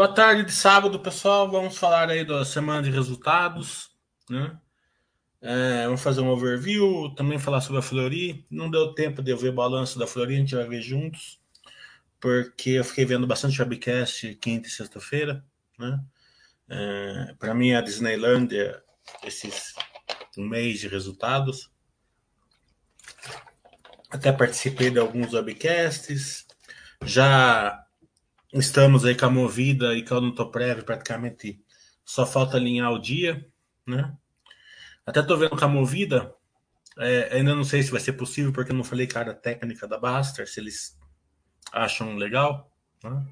Boa tarde de sábado, pessoal. Vamos falar aí da semana de resultados, né? É, vamos fazer um overview, também falar sobre a Flori. Não deu tempo de eu ver o balanço da Flori, a gente vai ver juntos, porque eu fiquei vendo bastante webcast quinta e sexta-feira, né? É, Para mim, a Disneylandia, esses um mês de resultados. Até participei de alguns webcasts. Já Estamos aí com a Movida e com a Odontoprévio praticamente só falta alinhar o dia, né? Até tô vendo com a Movida, é, ainda não sei se vai ser possível, porque eu não falei cara técnica da Baster, se eles acham legal, né?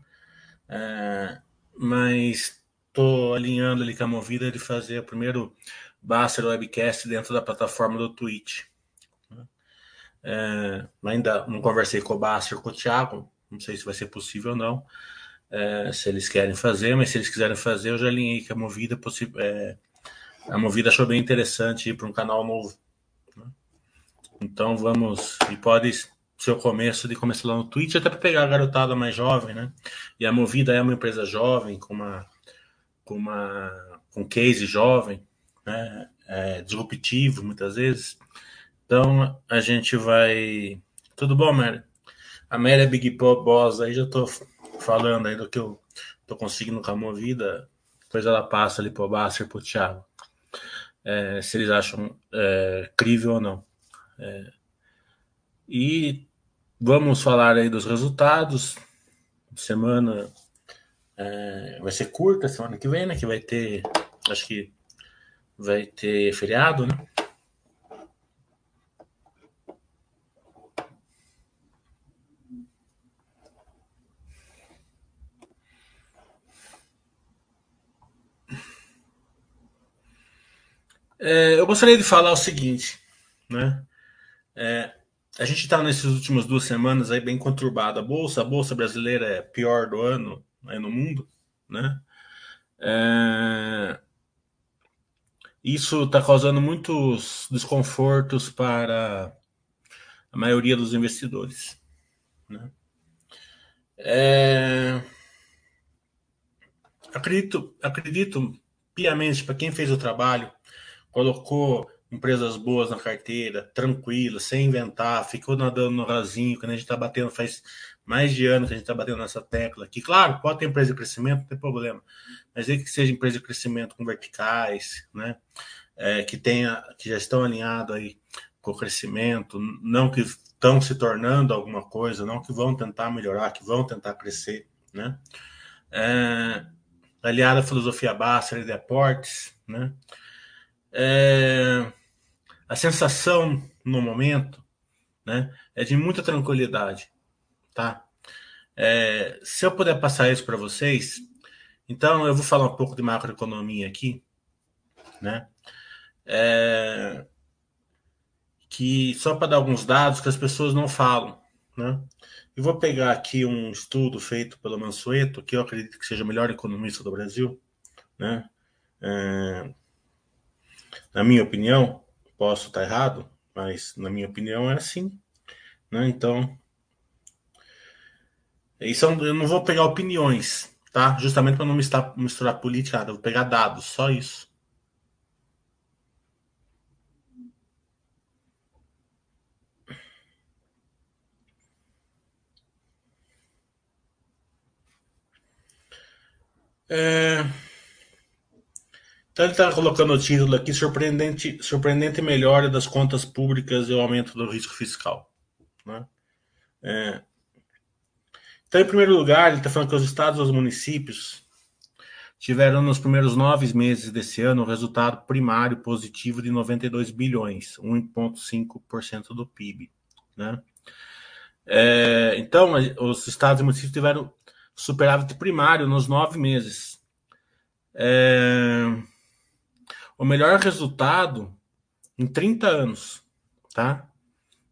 É, mas tô alinhando ali com a Movida de fazer o primeiro Baster Webcast dentro da plataforma do Twitch. Né? É, ainda não conversei com o Baster, com o Thiago, não sei se vai ser possível ou não. É, se eles querem fazer, mas se eles quiserem fazer, eu já alinhei que a Movida é, a Movida achou bem interessante ir para um canal novo. Né? Então vamos. E pode ser o começo de começar lá no Twitch, até para pegar a garotada mais jovem, né? E a Movida é uma empresa jovem, com uma com uma com case jovem, né? É, disruptivo muitas vezes. Então a gente vai. Tudo bom, Mary? A Mary é Big Boss, aí já tô falando aí do que eu tô conseguindo com a movida, depois ela passa ali pro Basser pro Thiago. É, se eles acham é, crível ou não. É, e vamos falar aí dos resultados. Semana é, vai ser curta semana que vem, né? Que vai ter, acho que vai ter feriado, né? É, eu gostaria de falar o seguinte, né? É, a gente está nessas últimas duas semanas aí bem conturbada. A bolsa, a bolsa brasileira é pior do ano aí no mundo, né? É, isso está causando muitos desconfortos para a maioria dos investidores. Né? É, acredito, acredito piamente para quem fez o trabalho colocou empresas boas na carteira, tranquila, sem inventar, ficou nadando no rasinho, quando a gente está batendo, faz mais de ano que a gente está batendo nessa tecla aqui. Claro, pode ter empresa de crescimento, não tem problema, mas é que seja empresa de crescimento com verticais, né? É, que tenha, que já estão alinhados aí com o crescimento, não que estão se tornando alguma coisa, não que vão tentar melhorar, que vão tentar crescer, né? É, aliada à filosofia básica de aportes, né? É, a sensação no momento né, é de muita tranquilidade. Tá? É, se eu puder passar isso para vocês, então eu vou falar um pouco de macroeconomia aqui, né? É, que só para dar alguns dados que as pessoas não falam, né? Eu vou pegar aqui um estudo feito pelo Mansueto, que eu acredito que seja o melhor economista do Brasil, né? É, na minha opinião, posso estar errado, mas na minha opinião é assim. Né? Então, isso eu não vou pegar opiniões, tá? Justamente para não misturar, misturar política. Eu vou pegar dados, só isso. É... Então ele está colocando o título aqui, surpreendente, surpreendente melhora das contas públicas e o aumento do risco fiscal. Né? É. Então, em primeiro lugar, ele está falando que os estados e os municípios tiveram nos primeiros nove meses desse ano um resultado primário positivo de 92 bilhões, 1,5% do PIB. Né? É, então, os estados e municípios tiveram superávit primário nos nove meses. É, o melhor resultado em 30 anos, tá?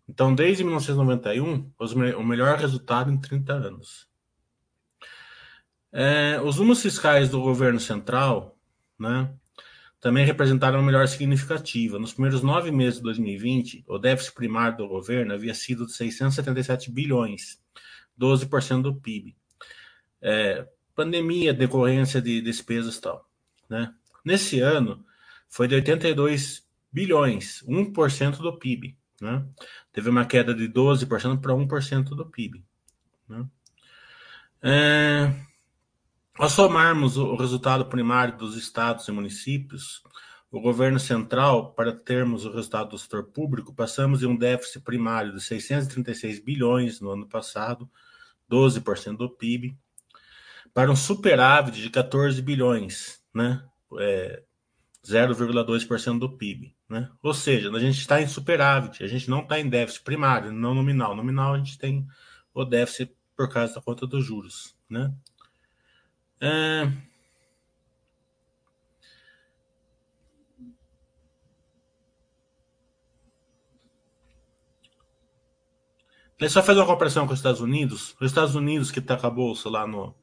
Então, desde 1991, o melhor resultado em 30 anos. É, os números fiscais do governo central, né, também representaram uma melhor significativa. Nos primeiros nove meses de 2020, o déficit primário do governo havia sido de 677 bilhões, 12% do PIB. É, pandemia, decorrência de despesas e tal. Né? Nesse ano, foi de 82 bilhões, 1% do PIB. Né? Teve uma queda de 12% para 1% do PIB. Né? É, ao somarmos o resultado primário dos estados e municípios, o governo central, para termos o resultado do setor público, passamos de um déficit primário de 636 bilhões no ano passado, 12% do PIB, para um superávit de 14 bilhões, né? É, 0,2% do PIB. Né? Ou seja, a gente está em superávit, a gente não está em déficit primário, não nominal. Nominal a gente tem o déficit por causa da conta dos juros. Né? É... Só fazer uma comparação com os Estados Unidos. Os Estados Unidos, que está com a bolsa lá no,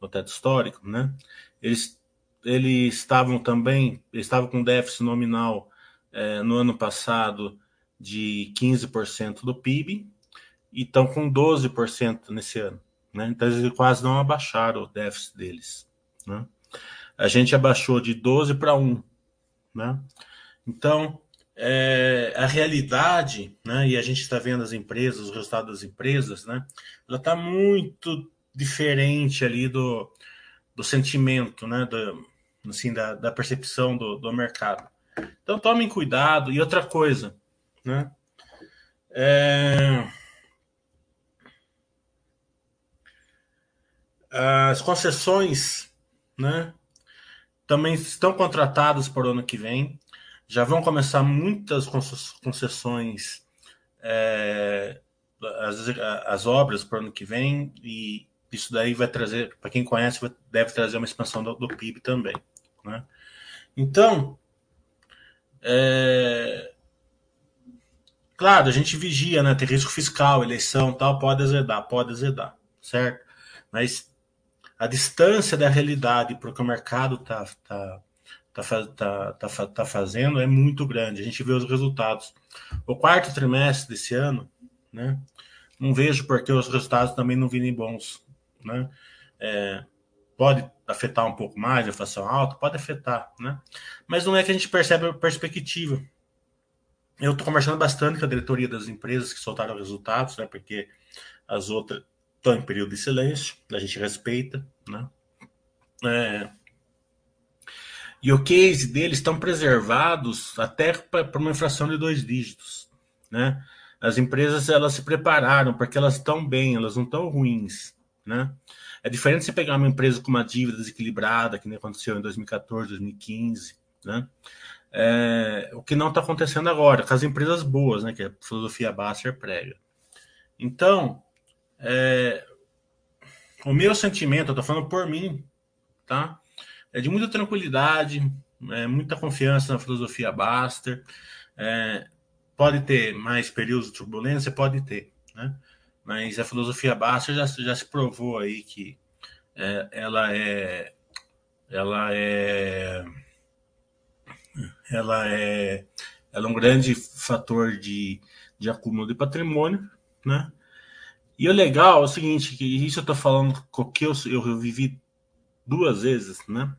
no teto histórico, né? Eles, eles estavam também, estavam com déficit nominal é, no ano passado de 15% do PIB e estão com 12% nesse ano. Né? Então, eles quase não abaixaram o déficit deles. Né? A gente abaixou de 12 para 1. Né? Então, é, a realidade, né, e a gente está vendo as empresas, os resultados das empresas, né, ela está muito diferente ali do, do sentimento, né, do, assim, da, da percepção do, do mercado. Então tomem cuidado. E outra coisa, né? É... As concessões, né? Também estão contratadas para o ano que vem. Já vão começar muitas concessões, é, as, as obras para o ano que vem, e isso daí vai trazer, para quem conhece, deve trazer uma expansão do, do PIB também. Né? Então, é... Claro, a gente vigia, né? Tem risco fiscal, eleição tal, pode azedar, pode azedar, certo? Mas a distância da realidade para o que o mercado está tá, tá, tá, tá, tá fazendo é muito grande. A gente vê os resultados. O quarto trimestre desse ano, né? Não vejo porque os resultados também não virem bons, né? É, pode afetar um pouco mais a inflação alta, pode afetar, né? Mas não é que a gente percebe a perspectiva. Eu estou conversando bastante com a diretoria das empresas que soltaram resultados, né? Porque as outras estão em período de silêncio, a gente respeita, né? É... E o case deles estão preservados até para uma inflação de dois dígitos, né? As empresas elas se prepararam porque elas estão bem, elas não estão ruins, né? É diferente você pegar uma empresa com uma dívida desequilibrada, que nem aconteceu em 2014, 2015, né? É, o que não está acontecendo agora, com as empresas boas, né? Que a filosofia Basser prega. Então, é, o meu sentimento, eu estou falando por mim, tá? É de muita tranquilidade, é, muita confiança na filosofia Baster. É, pode ter mais períodos de turbulência, pode ter, né? Mas a filosofia baixa já, já se provou aí que é, ela é ela é ela é ela é um grande fator de, de acúmulo de patrimônio, né? E o legal é o seguinte, que isso eu estou falando que eu, eu vivi duas vezes, né?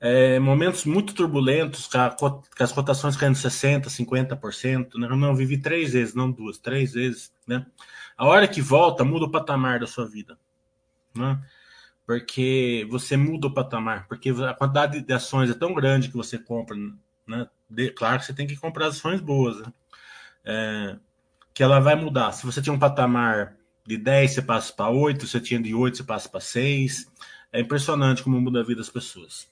É, momentos muito turbulentos, com, a, com, as cotações caindo 60%, 50%, né? Eu não vivi três vezes, não duas, três vezes, né? A hora que volta, muda o patamar da sua vida. Né? Porque você muda o patamar, porque a quantidade de ações é tão grande que você compra. Né? De, claro que você tem que comprar ações boas. Né? É, que ela vai mudar. Se você tinha um patamar de 10, você passa para 8, se você tinha de 8, você passa para 6. É impressionante como muda a vida das pessoas.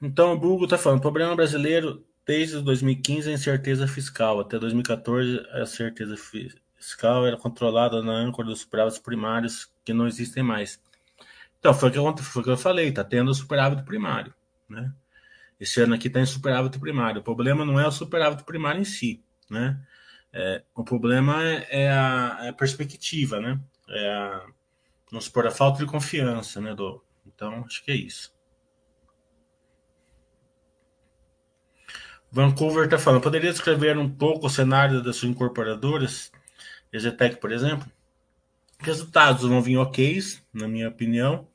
Então o Google está falando, problema brasileiro desde 2015 a incerteza fiscal. Até 2014 a certeza fiscal era controlada na âncora dos superávites primários que não existem mais. Então foi o que, eu falei, está tendo superávit primário. Né? Esse ano aqui está em superávit primário. O problema não é o superávit primário em si. Né? É, o problema é, é a, é a, perspectiva, né? É a, vamos supor, a falta de confiança, né, do, Então, acho que é isso. Vancouver está falando, poderia descrever um pouco o cenário das suas incorporadoras, Ezetec, por exemplo? Resultados vão vir ok, na minha opinião.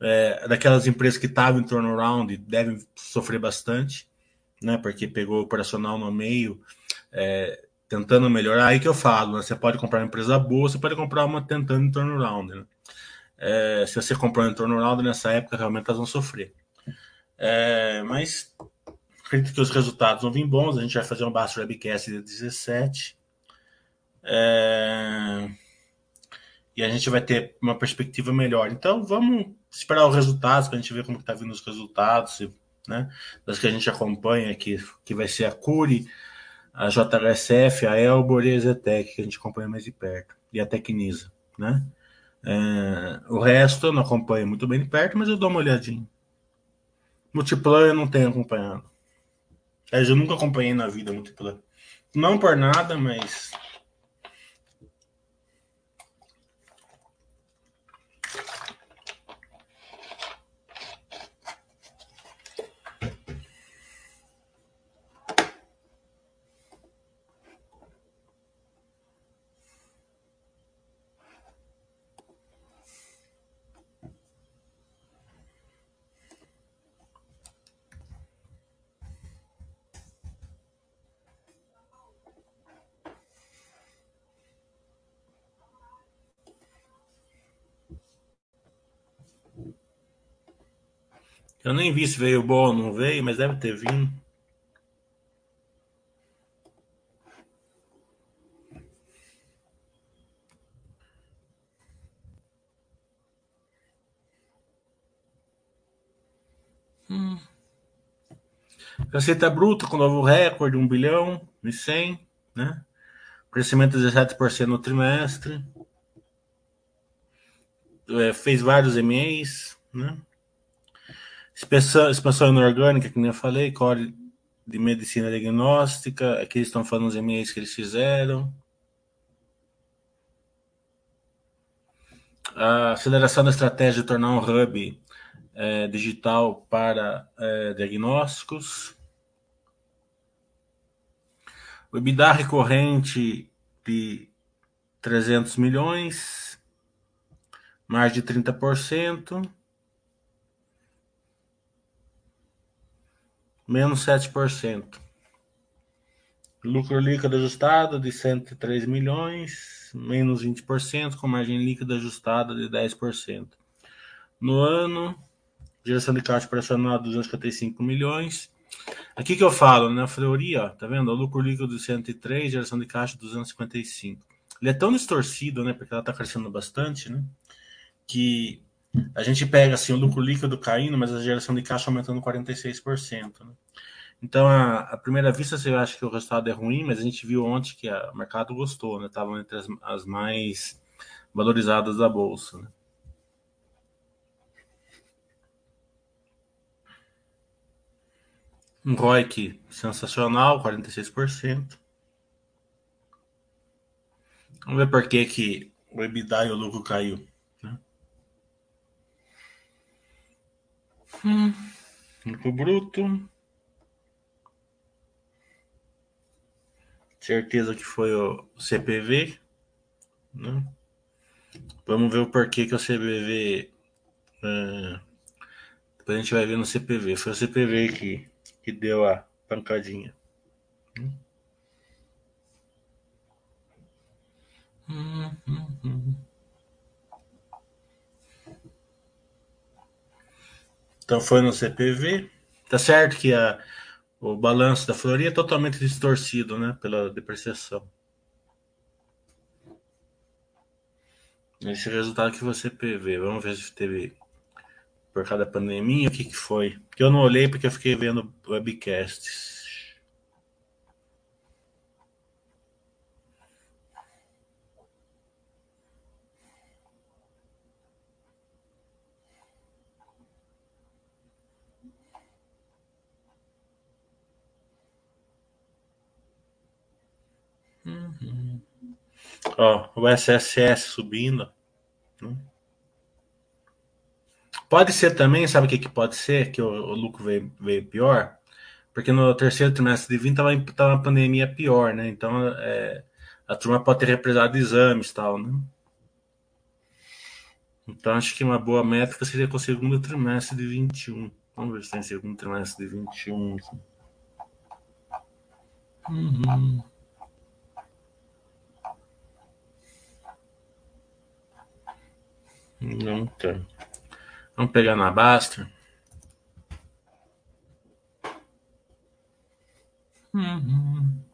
É, daquelas empresas que estavam em turnaround devem sofrer bastante, né? Porque pegou operacional no meio, é, tentando melhorar. Aí que eu falo, né? Você pode comprar uma empresa boa, você pode comprar uma tentando em turnaround, né? É, se você comprou em turnaround nessa época, realmente elas vão sofrer. É, mas acredito que os resultados vão vir bons. A gente vai fazer um Basta Webcast de 17. É, e a gente vai ter uma perspectiva melhor. Então, vamos esperar os resultados, para a gente ver como está vindo os resultados, né? Das que a gente acompanha aqui, que vai ser a Curi, a JHSF, a Elbor e a Zetec, que a gente acompanha mais de perto, e a Tecnisa, né? É, o resto eu não acompanho muito bem de perto, mas eu dou uma olhadinha. Multiplan eu não tenho acompanhado. Eu nunca acompanhei na vida Multiplan. Não por nada, mas Eu nem vi se veio bom ou não veio, mas deve ter vindo. Hum. Receita bruta com novo recorde, 1 bilhão e 100, né? Crescimento de 17% no trimestre. É, fez vários MEs, né? Expansão, inorgânica, que nem eu falei, core de medicina diagnóstica, aqui eles estão falando os e-mails que eles fizeram. A aceleração da estratégia de tornar um hub é, digital para é, diagnósticos. O EBITDA recorrente de 300 milhões, mais de 30% menos 7%. Lucro líquido ajustado de 103 milhões, menos 20%, com margem líquida ajustada de 10%. No ano, geração de caixa operacional de 255 milhões. Aqui que eu falo, né? Fleury, ó, tá vendo? O lucro líquido de 103, geração de caixa 255. Ele é tão distorcido, né? Porque ela tá crescendo bastante, né? Que a gente pega assim o lucro líquido caindo, mas a geração de caixa aumentando 46%. Né? Então, a, a, primeira vista, você acha que o resultado é ruim, mas a gente viu ontem que o mercado gostou, né? Estavam entre as, as, mais valorizadas da bolsa. Né? Um ROIC sensacional, 46%. Vamos ver por que, que o EBITDA e o lucro caiu. Hum. Lucro bruto. Certeza que foi o CPV. Né? Vamos ver o porquê que o CPV. É... Depois a gente vai ver no CPV. Foi o CPV que, que deu a pancadinha. Hum, hum, hum. Então foi no CPV. Tá certo que a, o balanço da Floria é totalmente distorcido, né? Pela depreciação. Esse resultado que você PV. Vamos ver se teve por causa da pandemia, o que, que foi. Eu não olhei porque eu fiquei vendo webcasts. Uhum. Ó, o SSS subindo. Né? Pode ser também, sabe o que, que pode ser? Que o, o lucro veio, veio pior? porque no terceiro trimestre de 20 estava tava uma pandemia pior, né? Então é, a turma pode ter represado exames e tal, né? Então acho que uma boa métrica seria com o segundo trimestre de 21. Vamos ver se tem segundo trimestre de 21. Uhum. Não tem. Vamos pegar na Basta. Uhum.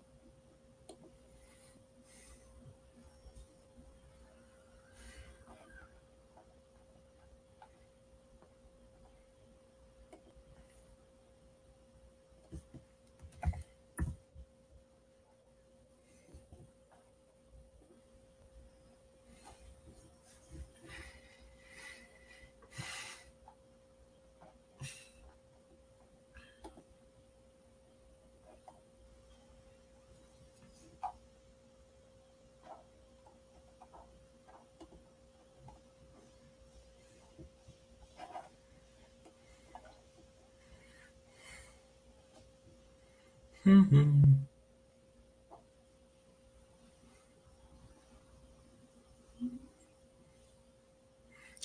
Uhum.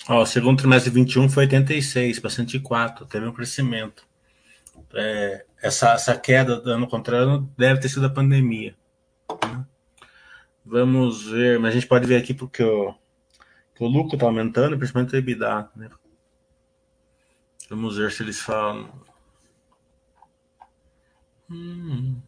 Ó, o segundo trimestre de 21 foi 86 para 104, teve um crescimento. É, essa, essa queda ano contrário deve ter sido a pandemia. Né? Vamos ver, mas a gente pode ver aqui porque o, que o lucro está aumentando, principalmente o EBITDA. Né? Vamos ver se eles falam. Hum.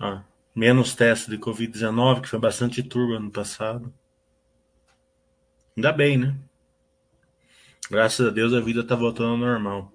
Ah, menos testes de Covid-19, que foi bastante turbo ano passado. Ainda bem, né? Graças a Deus a vida tá voltando ao normal.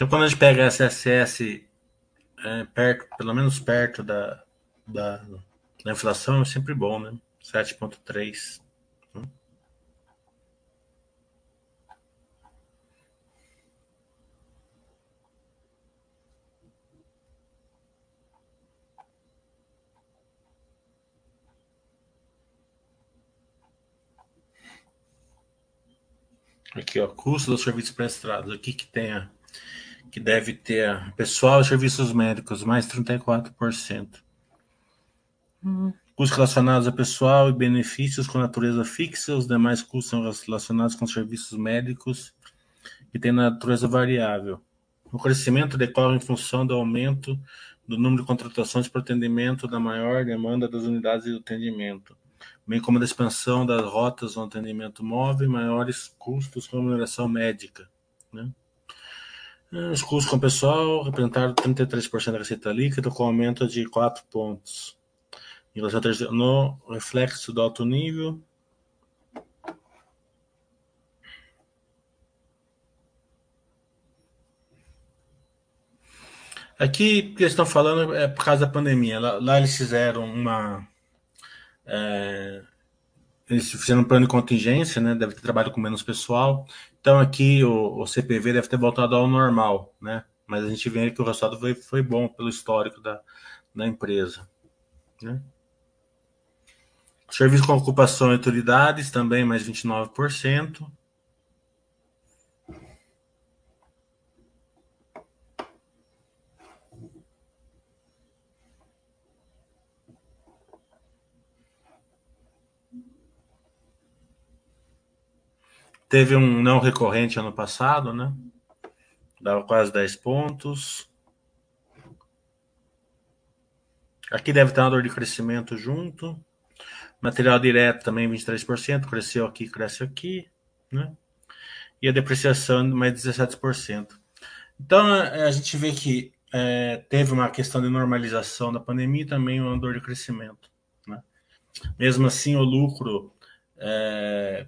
Sempre quando a gente pega SSS é, perto, pelo menos perto da, da, da inflação, é sempre bom, né? 7,3. Aqui, ó, custo dos serviços prestados. Aqui que tem a que deve ter pessoal e serviços médicos, mais 34%. Hum. Custos relacionados a pessoal e benefícios com natureza fixa, os demais custos são relacionados com serviços médicos que têm natureza variável. O crescimento decorre em função do aumento do número de contratações para atendimento da maior demanda das unidades de atendimento, bem como da expansão das rotas no atendimento móvel e maiores custos com remuneração médica. Né? Os custos com o pessoal representaram 33% da receita líquida, com aumento de 4 pontos. No reflexo do alto nível, Aqui, que eles estão falando é por causa da pandemia. Lá, lá eles fizeram uma. É, eles fizeram um plano de contingência, né? Deve ter trabalho com menos pessoal. Então aqui o, o, CPV deve ter voltado ao normal, né? Mas a gente vê que o resultado foi, foi bom pelo histórico da, da empresa. Né? Serviço com ocupação e utilidades também mais 29%. Teve um não recorrente ano passado, né? Dava quase 10 pontos. Aqui deve ter uma dor de crescimento junto. Material direto também 23%, cresceu aqui, cresce aqui, né? e a depreciação mais 17%. Então, a gente vê que é, teve uma questão de normalização da pandemia e também uma dor de crescimento. Né? Mesmo assim, o lucro é,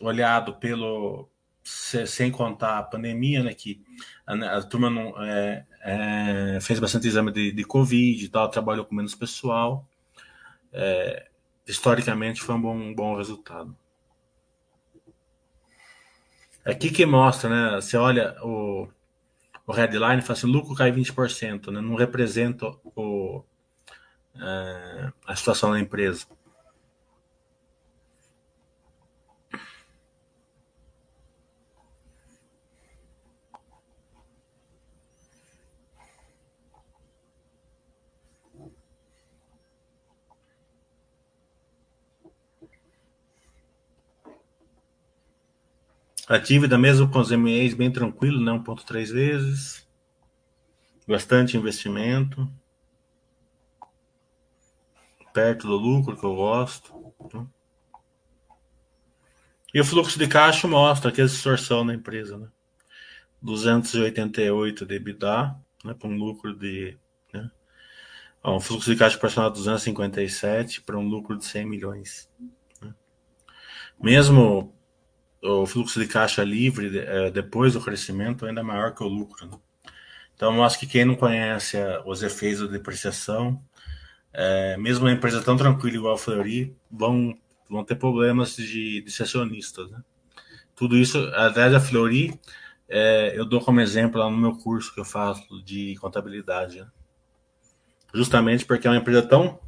olhado pelo sem contar a pandemia, né, que a, a turma não, é, é, fez bastante exame de, de Covid e tal, trabalhou com menos pessoal. É, historicamente foi um bom, um bom resultado. Aqui que mostra, né? Você olha o, o headline e fala assim, lucro cai 20%, né? Não representa o, é, a situação da empresa. A dívida, mesmo com os MEs, bem tranquilo, né? 1,3 vezes. Bastante investimento. Perto do lucro, que eu gosto. E o fluxo de caixa mostra aqui a distorção da empresa, né? 288 de EBITDA, né? Com lucro de. Né? um fluxo de caixa proporcional de 257 para um lucro de 100 milhões. Né? Mesmo o fluxo de caixa livre é, depois do crescimento ainda é maior que o lucro. Né? Então, eu acho que quem não conhece os efeitos da depreciação, é, mesmo uma empresa tão tranquila igual a Fleury, vão, vão ter problemas de, de acionistas. Né? Tudo isso, aliás, a Fleury, é, eu dou como exemplo lá no meu curso que eu faço de contabilidade. Né? Justamente porque é uma empresa tão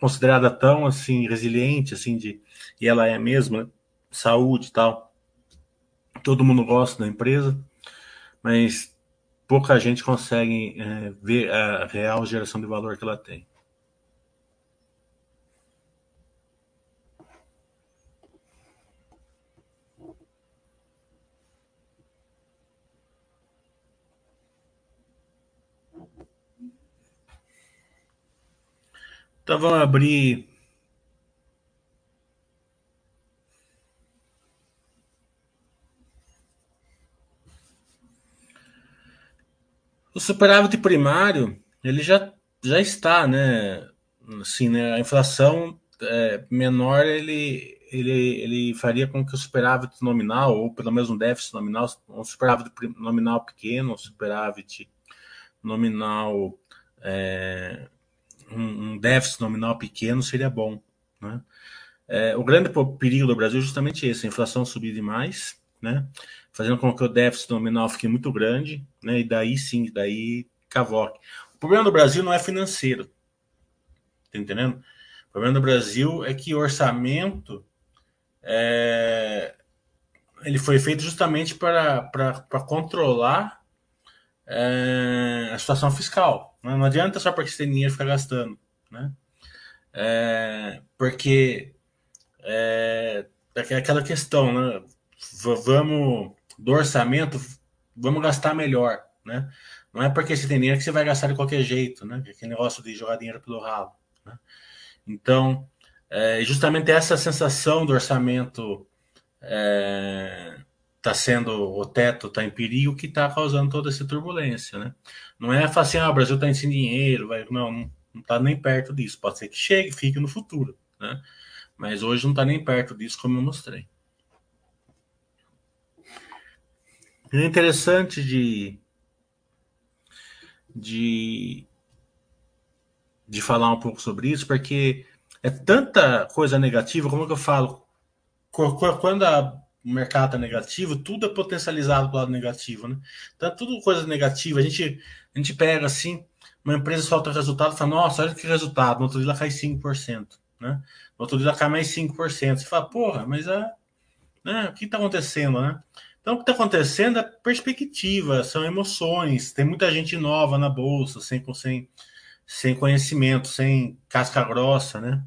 considerada tão assim resiliente assim de e ela é mesmo né? Saúde e tal. Todo mundo gosta da empresa, mas pouca gente consegue é, ver a real geração de valor que ela tem. Então vamos abrir O superávit primário, ele já, já está, né? Assim, né? A inflação é, menor, ele, ele, ele faria com que o superávit nominal, ou pelo menos um déficit nominal, um superávit nominal pequeno, um superávit nominal, é, um, déficit nominal pequeno seria bom, né? É, o grande perigo do Brasil é justamente esse, a inflação subir demais, né? fazendo com que o déficit nominal fique muito grande, né? E daí sim, daí cavoque. O problema do Brasil não é financeiro, tá entendendo? O problema do Brasil é que o orçamento é, ele foi feito justamente para, para, para controlar é, a situação fiscal. Né? Não adianta só porque você tem dinheiro ficar gastando, né? É, porque é, é aquela questão, né? Vamos do orçamento, vamos gastar melhor, né? Não é porque você tem dinheiro que você vai gastar de qualquer jeito, né? Aquele negócio de jogar dinheiro pelo ralo. Né? Então, é, justamente essa sensação do orçamento é, tá sendo o teto está em perigo que está causando toda essa turbulência, né? Não é assim, ah, o Brasil está sem dinheiro, vai, não, não está nem perto disso. Pode ser que chegue, fique no futuro, né? Mas hoje não está nem perto disso, como eu mostrei. É interessante de, de, de falar um pouco sobre isso, porque é tanta coisa negativa, como é que eu falo? Quando a, o mercado está negativo, tudo é potencializado para o lado negativo, né? Então, é tudo coisa negativa. A gente, a gente pega assim, uma empresa solta resultado e fala, nossa, olha que resultado, no outro dia ela cai 5%, né? No outro dia ela cai mais 5%. Você fala, porra, mas a, né, o que está acontecendo, né? Então, o que está acontecendo é perspectiva, são emoções. Tem muita gente nova na bolsa, sem, sem, sem conhecimento, sem casca grossa, né?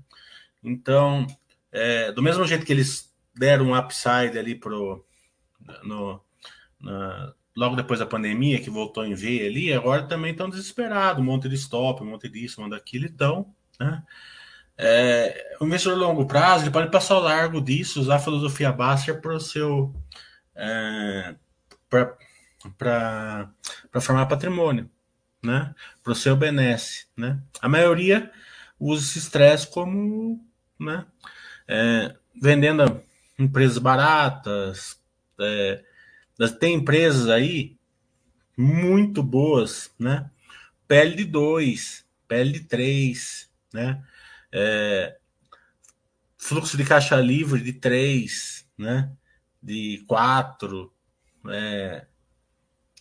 Então, é, do mesmo jeito que eles deram um upside ali pro, no, na, logo depois da pandemia, que voltou em V ali, agora também estão desesperados, um monte de stop, um monte disso, um monte daquilo, então, né? É, o investidor a longo prazo ele pode passar ao largo disso, usar a filosofia Baster para o seu é, para formar patrimônio, né? Para o seu benesse, né? A maioria usa esse estresse como, né? É, vendendo empresas baratas, é, tem empresas aí muito boas, né? Pele de 2, pele de 3, né? É, fluxo de caixa livre de 3, né? De 4. É,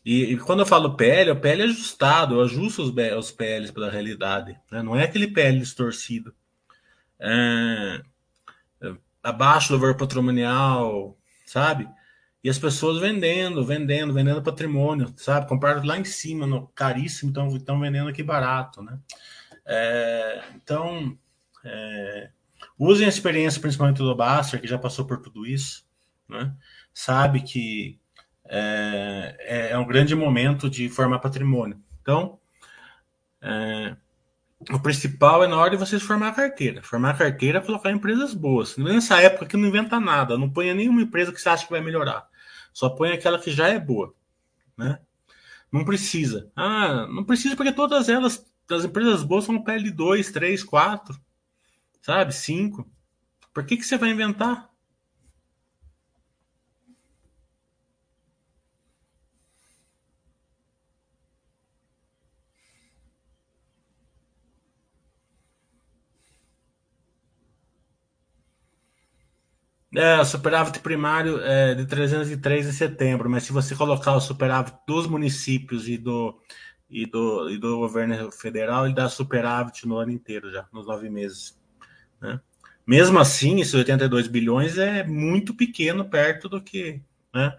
e, e, quando eu falo PL, o PL é ajustado, eu ajusto os, os PLs pela realidade. Né? Não é aquele PL distorcido. É, é, abaixo do valor patrimonial, sabe? E as pessoas vendendo, vendendo, vendendo patrimônio, sabe? Compraram lá em cima, no, caríssimo, estão vendendo aqui barato, né? É, então, é, usem a experiência, principalmente do Baster, que já passou por tudo isso, né? Sabe que é, é, é um grande momento de formar patrimônio. Então, é, o principal é na hora de vocês formar a carteira. Formar a carteira é colocar empresas boas. Nessa época que não inventa nada, não ponha nenhuma empresa que você acha que vai melhorar. Só põe aquela que já é boa, né? Não precisa. Ah, não precisa porque todas elas, as empresas boas são PL 2, 3, 4, sabe? 5. Por que, que você vai inventar? É, o superávit primário é de 303 em setembro, mas se você colocar o superávit dos municípios e do, e do, e do governo federal, ele dá superávit no ano inteiro já, nos nove meses. Né? Mesmo assim, esses 82 bilhões é muito pequeno perto do que. Né?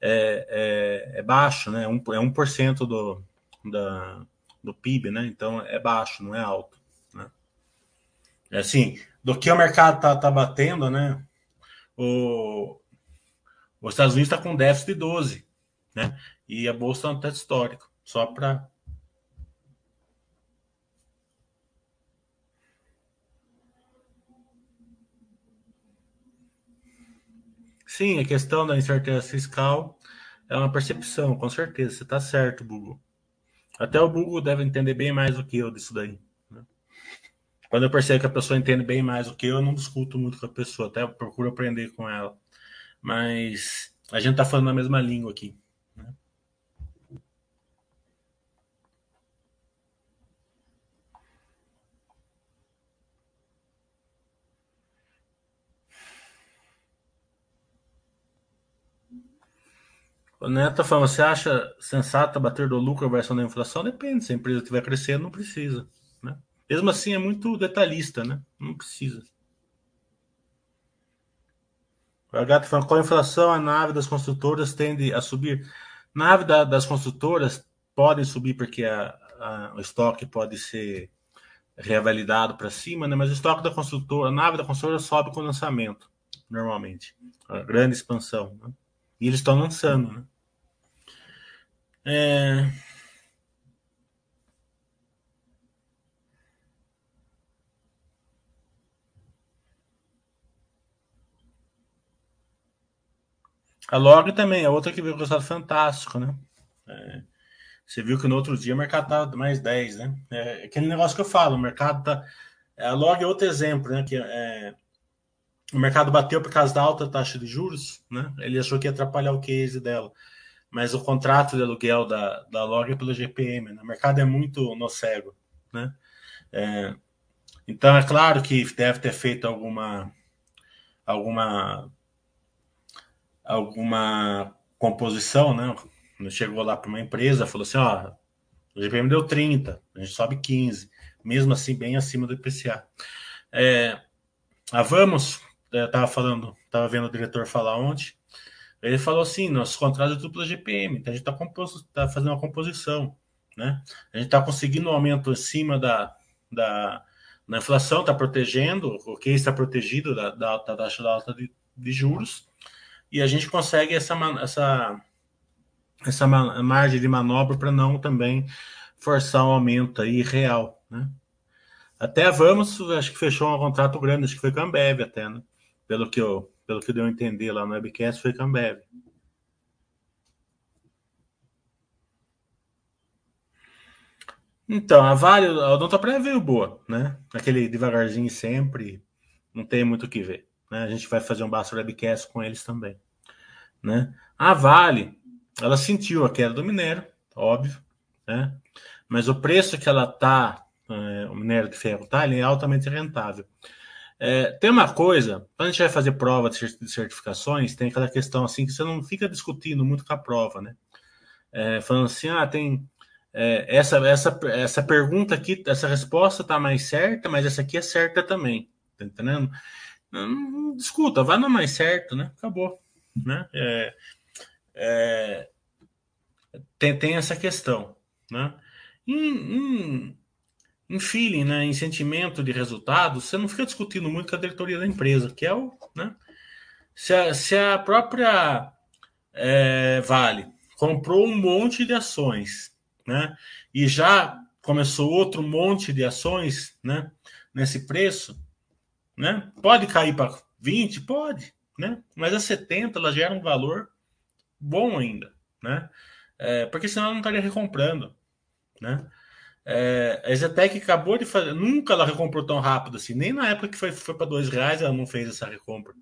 É, é, é baixo, né? Um, é 1% do, da, do PIB, né? Então é baixo, não é alto. Né? É assim, do que o mercado tá, tá batendo, né? O, os Estados Unidos está com déficit de 12, né? E a bolsa está no teto histórico, só para. Sim, a questão da incerteza fiscal é uma percepção, com certeza. Você está certo, Google. Até o Google deve entender bem mais do que eu disso daí. Quando eu percebo que a pessoa entende bem mais do que eu, eu não discuto muito com a pessoa, até procuro aprender com ela. Mas a gente está falando a mesma língua aqui. Né? O Neto tá falando, você acha sensato bater do lucro versus da inflação? Depende, se a empresa estiver crescendo, não precisa. Mesmo assim, é muito detalhista, né? Não precisa. O gato falando, com a inflação, a nave das construtoras tende a subir. Nave da, das construtoras podem subir porque a, a, o estoque pode ser revalidado para cima, né? mas o estoque da construtora, a nave da construtora sobe com o lançamento, normalmente. A grande expansão. Né? E eles estão lançando. Né? É... A Log também é outra que veio com resultado fantástico, né? É, você viu que no outro dia o mercado tá mais 10, né? É aquele negócio que eu falo, o mercado tá. A Log é outro exemplo, né? Que é, o mercado bateu por causa da alta taxa de juros, né? Ele achou que ia atrapalhar o case dela. Mas o contrato de aluguel da, da Log é pelo GPM, né? O mercado é muito no cego, né? É, então é claro que deve ter feito alguma alguma alguma composição, né? Chegou lá para uma empresa, falou assim: ó, o GPM deu 30, a gente sobe 15, mesmo assim, bem acima do IPCA. É, a Vamos, estava é, falando, estava vendo o diretor falar ontem, ele falou assim: nosso contrato é dupla GPM, então a gente está tá fazendo uma composição, né? A gente está conseguindo um aumento acima da, da, inflação, está protegendo, o que está protegido da, da, da taxa da alta de, de juros e a gente consegue essa, essa, essa margem de manobra para não também forçar um aumento aí real, né? Até vamos, acho que fechou um contrato grande, acho que foi com a Ambev até, né? Pelo que eu, pelo que deu a entender lá no webcast, foi com a Ambev. Então, a Vale, a Odontoprev veio boa, né? Aquele devagarzinho sempre, não tem muito o que ver. Né? A gente vai fazer um Basta Webcast com eles também. Né? A Vale, ela sentiu a queda do minério, óbvio, né? mas o preço que ela tá, é, o minério de ferro tá, ele é altamente rentável. É, tem uma coisa, quando a gente vai fazer prova de certificações, tem aquela questão assim que você não fica discutindo muito com a prova, né? É, falando assim, ah, tem é, essa, essa, essa pergunta aqui, essa resposta está mais certa, mas essa aqui é certa também. Tá entendendo? Não, vai no mais certo, né? Acabou. Né? É, é, tem, tem essa questão. Né? Em, em, em, feeling, né? em sentimento de resultado, você não fica discutindo muito com a diretoria da empresa, que é o. Né? Se, a, se a própria é, Vale comprou um monte de ações né? E já começou outro monte de ações, né? Nesse preço, né? Pode cair para 20, pode, né? Mas a 70 ela gera um valor bom ainda, né? É, porque senão ela não estaria recomprando, né? É, a Zetec acabou de fazer, nunca ela recomprou tão rápido assim, nem na época que foi, foi para dois reais ela não fez essa recompra,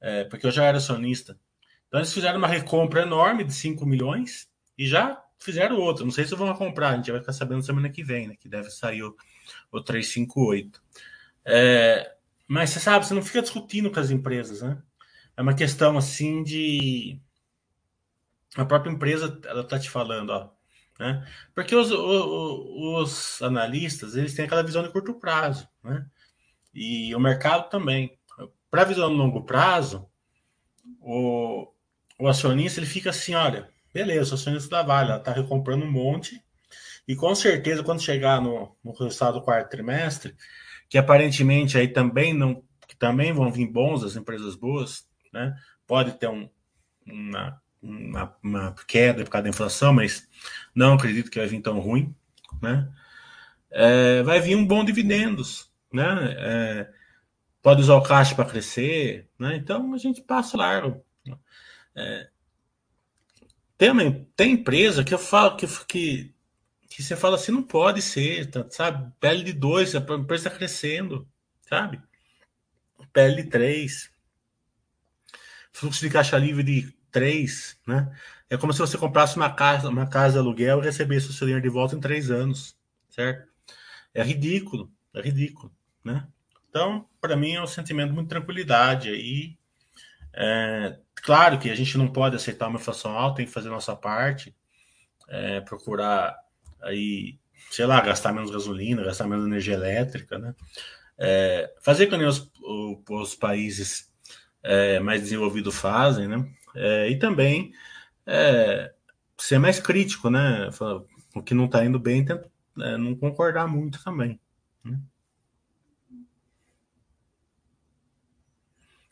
é, porque eu já era acionista. Então eles fizeram uma recompra enorme de 5 milhões e já fizeram outro. Não sei se vão comprar, a gente vai ficar sabendo semana que vem, né? Que deve sair o, o 358. É, mas você sabe, você não fica discutindo com as empresas, né? É uma questão assim de. A própria empresa ela tá te falando, ó. Né? Porque os, os, os analistas eles têm aquela visão de curto prazo, né? E o mercado também. Para visão de longo prazo, o, o acionista ele fica assim, olha, beleza, sou acionista da Vale, ela está recomprando um monte. E com certeza, quando chegar no, no resultado do quarto trimestre, que aparentemente aí também não, que também vão vir bons as empresas boas, né? Pode ter um, uma, uma, uma, queda por causa da inflação, mas não acredito que vai vir tão ruim, né? É, vai vir um bom dividendos, né? É, pode usar o caixa para crescer, né? Então a gente passa largo. É, tem, tem empresa que eu falo que, que, que você fala assim, não pode ser, tá, sabe? Pele de dois, a empresa está crescendo, sabe? Pele de três. Fluxo de caixa livre de três, né? É como se você comprasse uma casa, uma casa aluguel e recebesse o seu dinheiro de volta em três anos, certo? É ridículo, é ridículo, né? Então, para mim é um sentimento de muita tranquilidade aí. É, Claro que a gente não pode aceitar uma inflação alta, tem que fazer nossa parte, é, procurar aí, sei lá, gastar menos gasolina, gastar menos energia elétrica, né? É, fazer como os, os países é, mais desenvolvidos fazem, né? É, e também é, ser mais crítico, né? O que não está indo bem, tenta, é, não concordar muito também. Né?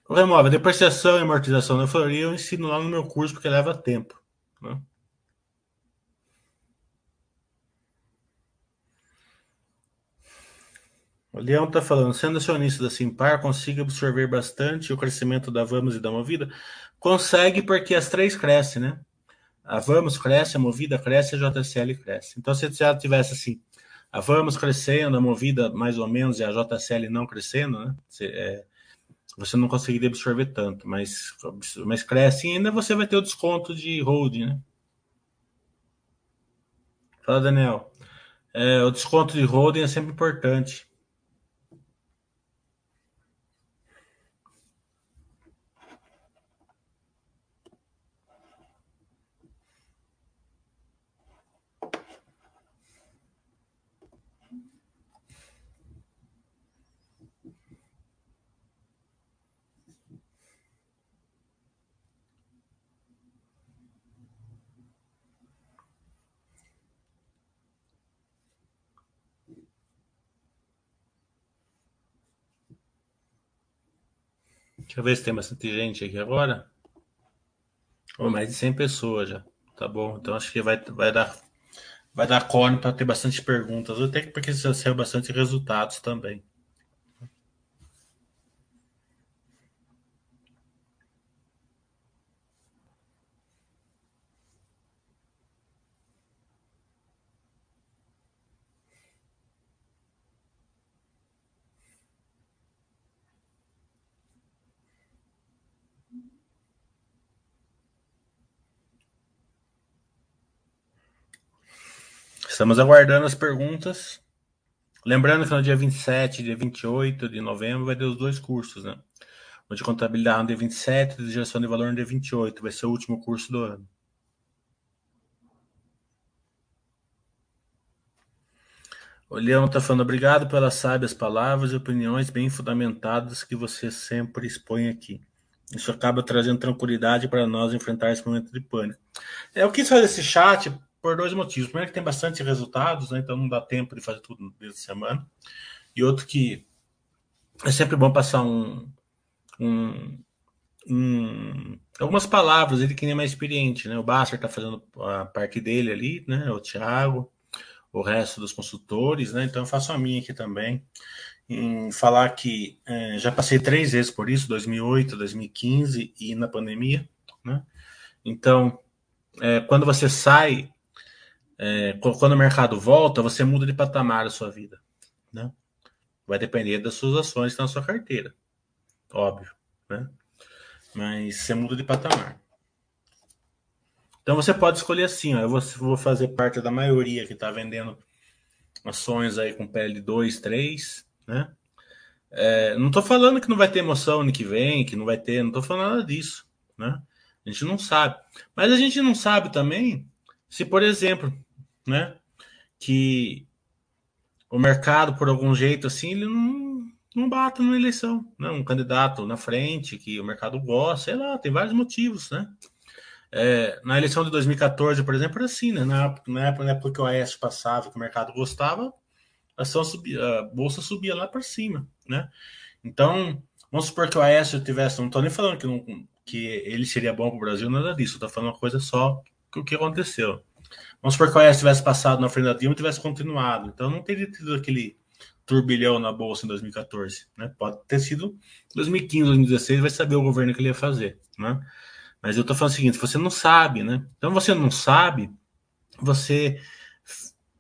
Remove, depreciação e amortização da floria eu ensino lá no meu curso porque leva tempo. Né? O Leão está falando, sendo acionista da Simpar, consiga absorver bastante o crescimento da Vamos e da Movida? Consegue porque as três crescem, né? A Vamos cresce, a Movida cresce, a JCL cresce. Então, se já tivesse assim, a Vamos crescendo, a Movida mais ou menos e a JCL não crescendo, né? É, você não conseguiria absorver tanto, mas, mas cresce e ainda você vai ter o desconto de holding, né? Fala, Daniel. É, o desconto de holding é sempre importante. Deixa eu ver se tem bastante gente aqui agora. Oh, mais de 100 pessoas já. Tá bom. Então acho que vai, vai dar vai dar corne para ter bastante perguntas. Até porque já saiu bastante resultados também. Estamos aguardando as perguntas. Lembrando que no dia 27 e dia 28 de novembro vai ter os dois cursos, né? O de contabilidade no dia 27 e de geração de valor no dia 28. Vai ser o último curso do ano. O Leão está falando obrigado pelas sábias palavras e opiniões bem fundamentadas que você sempre expõe aqui. Isso acaba trazendo tranquilidade para nós enfrentar esse momento de pânico. É, eu quis fazer esse chat por dois motivos. Primeiro, que tem bastante resultados, né? então não dá tempo de fazer tudo desde semana. E outro, que é sempre bom passar um, um, um algumas palavras ele que nem mais experiente. Né? O Basser está fazendo a parte dele ali, né? o Thiago, o resto dos consultores, né? então eu faço a minha aqui também em falar que é, já passei três vezes por isso, 2008, 2015 e na pandemia, né? Então, é, quando você sai, é, quando o mercado volta, você muda de patamar a sua vida, né? Vai depender das suas ações na sua carteira, óbvio, né? Mas você muda de patamar. Então você pode escolher assim, ó, eu vou, vou fazer parte da maioria que está vendendo ações aí com PL2, 3, né? É, não estou falando que não vai ter emoção ano que vem, que não vai ter, não estou falando nada disso, né? A gente não sabe. Mas a gente não sabe também se, por exemplo, né, que o mercado, por algum jeito assim, ele não, não bata na eleição. Né? Um candidato na frente que o mercado gosta, sei lá, tem vários motivos, né? É, na eleição de 2014, por exemplo, era assim, né? Na época, na época, na época que o AES passava, que o mercado gostava, a, ação subia, a bolsa subia lá para cima, né? Então, vamos supor que o Aécio tivesse, não estou nem falando que, não, que ele seria bom para o Brasil, nada disso, estou falando uma coisa só o que aconteceu. Vamos supor que o Aécio tivesse passado na frente da Dilma e tivesse continuado, então não teria tido aquele turbilhão na bolsa em 2014, né? Pode ter sido 2015, 2016, vai saber o governo que ele ia fazer, né? Mas eu estou falando o seguinte, você não sabe, né? Então você não sabe, você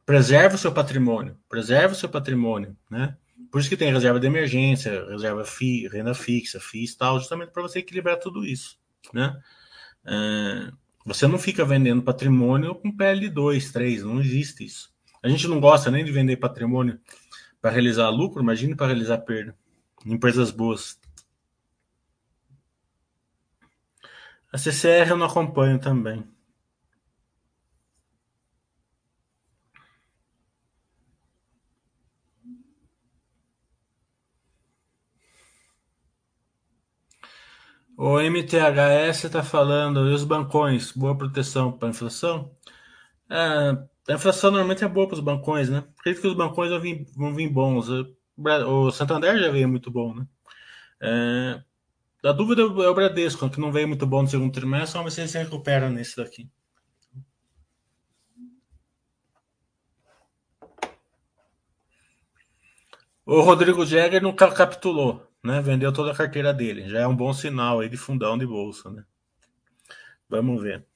preserva o seu patrimônio, preserva o seu patrimônio, né? Por isso que tem reserva de emergência, reserva fi, renda fixa, FIIs tal, justamente para você equilibrar tudo isso, né? É, você não fica vendendo patrimônio com PL 2, 3, não existe isso. A gente não gosta nem de vender patrimônio para realizar lucro, imagine para realizar perda. Empresas boas. A CCR eu não acompanho também. O MTHS está falando, e os bancões, boa proteção para a inflação? É, a inflação normalmente é boa para os bancões, né? Acredito que os bancões vão vir, vão vir bons. O Santander já veio muito bom, né? É, a dúvida é o Bradesco, que não veio muito bom no segundo trimestre, vamos ver se ele se recupera nesse daqui. O Rodrigo Jäger nunca capitulou né? Vendeu toda a carteira dele. Já é um bom sinal aí de fundão de bolsa, né? Vamos ver.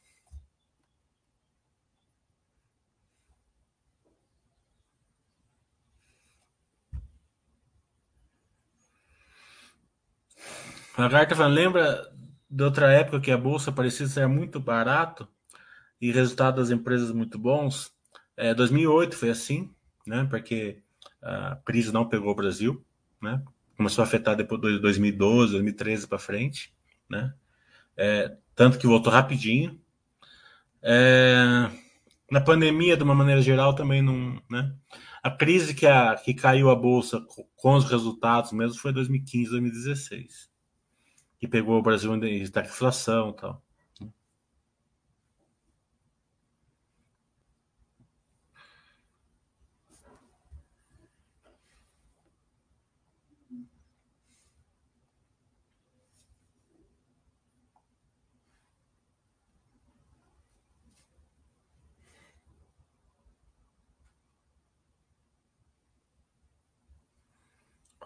A carta falando, lembra de outra época que a bolsa parecia ser muito barato e resultado das empresas muito bons? É, 2008 foi assim, né? Porque a crise não pegou o Brasil, né? Começou a afetar depois de 2012, 2013 para frente, né? É, tanto que voltou rapidinho. É, na pandemia, de uma maneira geral, também não, né? A crise que, a, que caiu a bolsa com os resultados mesmo foi 2015, 2016, que pegou o Brasil em inflação e tal.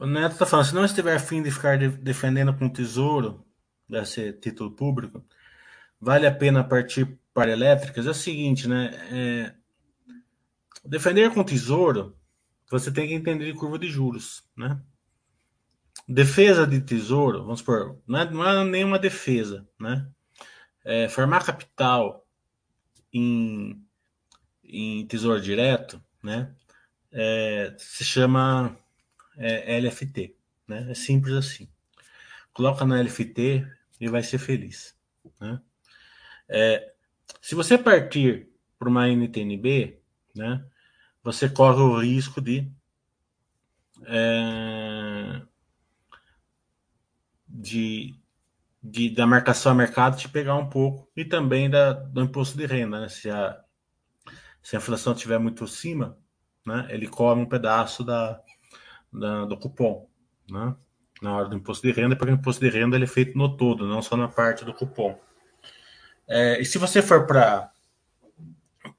O Neto está falando, se não estiver afim de ficar de, defendendo com tesouro, deve ser título público, vale a pena partir para elétricas? É o seguinte, né? É, defender com tesouro, você tem que entender de curva de juros, né? Defesa de tesouro, vamos supor, não é, não é nenhuma defesa, né? É, formar capital em, em Tesouro Direto, né? É, se chama é, LFT, né? É simples assim. Coloca na LFT e vai ser feliz, né? É, se você partir para uma NTNB, né? Você corre o risco de é, de, de, da marcação a mercado te pegar um pouco e também da, do imposto de renda, né? Se a, se a inflação estiver muito acima, né, ele come um pedaço da, da, do cupom, né, na hora do imposto de renda, porque o imposto de renda ele é feito no todo, não só na parte do cupom. É, e se você for para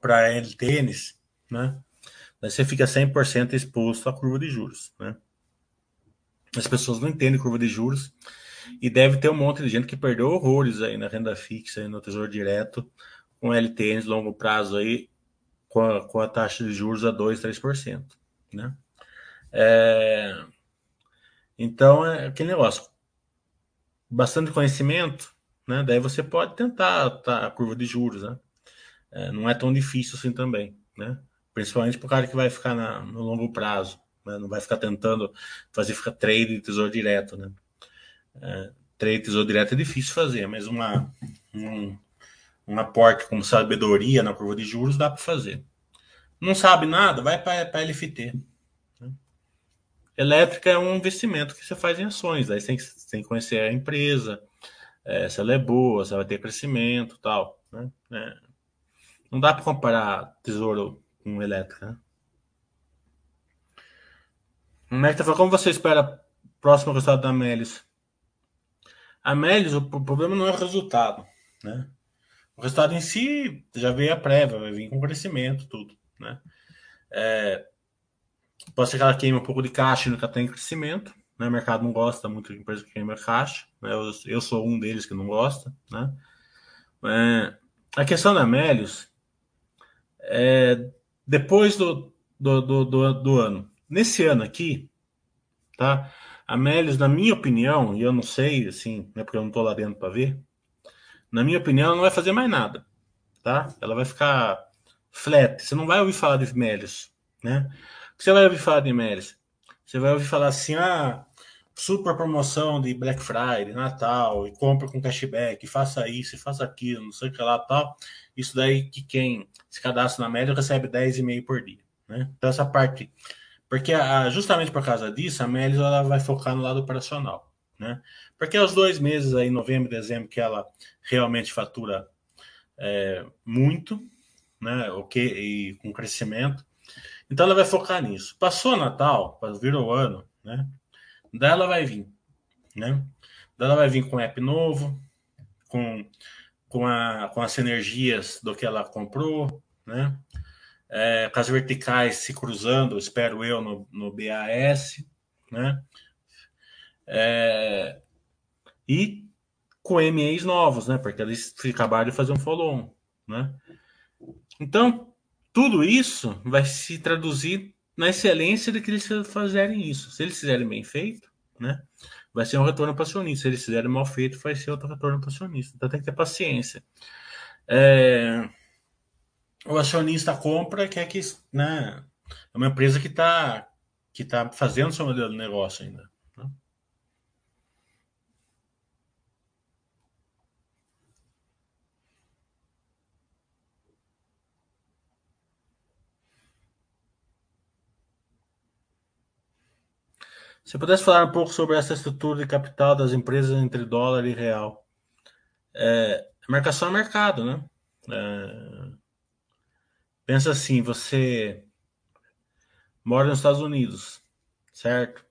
para LTNs, né, você fica 100% exposto à curva de juros, né? As pessoas não entendem curva de juros e deve ter um monte de gente que perdeu horrores aí na renda fixa, no Tesouro Direto, com LTNs longo prazo aí, com a, com a taxa de juros a 2, 3%. Né? É, então, é aquele negócio. Bastante conhecimento, né? daí você pode tentar tá, a curva de juros. Né? É, não é tão difícil assim também. Né? Principalmente para o cara que vai ficar na, no longo prazo. Né? Não vai ficar tentando fazer ficar trade de tesouro direto. Né? É, trade tesouro direto é difícil fazer, mas uma, um, um aporte com sabedoria na curva de juros dá para fazer. Não sabe nada? Vai para LFT. Elétrica é um investimento que você faz em ações. Aí você tem que, tem que conhecer a empresa, é, se ela é boa, se ela vai ter crescimento tal. Né? É, não dá para comparar tesouro com elétrica. Né? O falou, como você espera o próximo resultado da Melis? A Melis, o problema não é o resultado. Né? O resultado em si já veio a prévia, vai vir com crescimento, tudo. Né? É, pode ser que ela queime um pouco de caixa e nunca tem crescimento. Né? O mercado não gosta muito de empresa que queima caixa. Né? Eu, eu, sou um deles que não gosta. Né? É, a questão da Melius é depois do, do, do, do, do ano. Nesse ano aqui, tá? A Melius, na minha opinião, e eu não sei, assim, né, porque eu não estou lá dentro para ver, na minha opinião, ela não vai fazer mais nada, tá? Ela vai ficar flat. Você não vai ouvir falar de Melios, né? O que você vai ouvir falar de Melios? Você vai ouvir falar assim, ah, super promoção de Black Friday, Natal, e compra com cashback, faça isso, faça aquilo, não sei o que lá, tal. Isso daí que quem se cadastra na média recebe 10,5 por dia, né? Então essa parte, porque a, justamente por causa disso, a Melios ela vai focar no lado operacional, né? Porque os dois meses aí, novembro e dezembro, que ela realmente fatura é, muito, né? Ok, e com crescimento. Então ela vai focar nisso. Passou Natal, virou o ano, né? Daí ela vai vir, né? Daí ela vai vir com app novo, com, com, a, com as sinergias do que ela comprou, né? É, com as verticais se cruzando, espero eu, no, no BAS, né? É, e com MEs novos, né? Porque eles acabaram de fazer um follow-on, né? Então, tudo isso vai se traduzir na excelência de que eles fazerem isso. Se eles fizerem bem feito, né? Vai ser um retorno para acionista. Se eles fizerem mal feito, vai ser outro retorno para acionista. Então tem que ter paciência. É... O acionista compra quer que, né? É uma empresa que está que tá fazendo seu modelo de negócio ainda. Se pudesse falar um pouco sobre essa estrutura de capital das empresas entre dólar e real. É, marcação é mercado, né? É, pensa assim, você mora nos Estados Unidos, certo?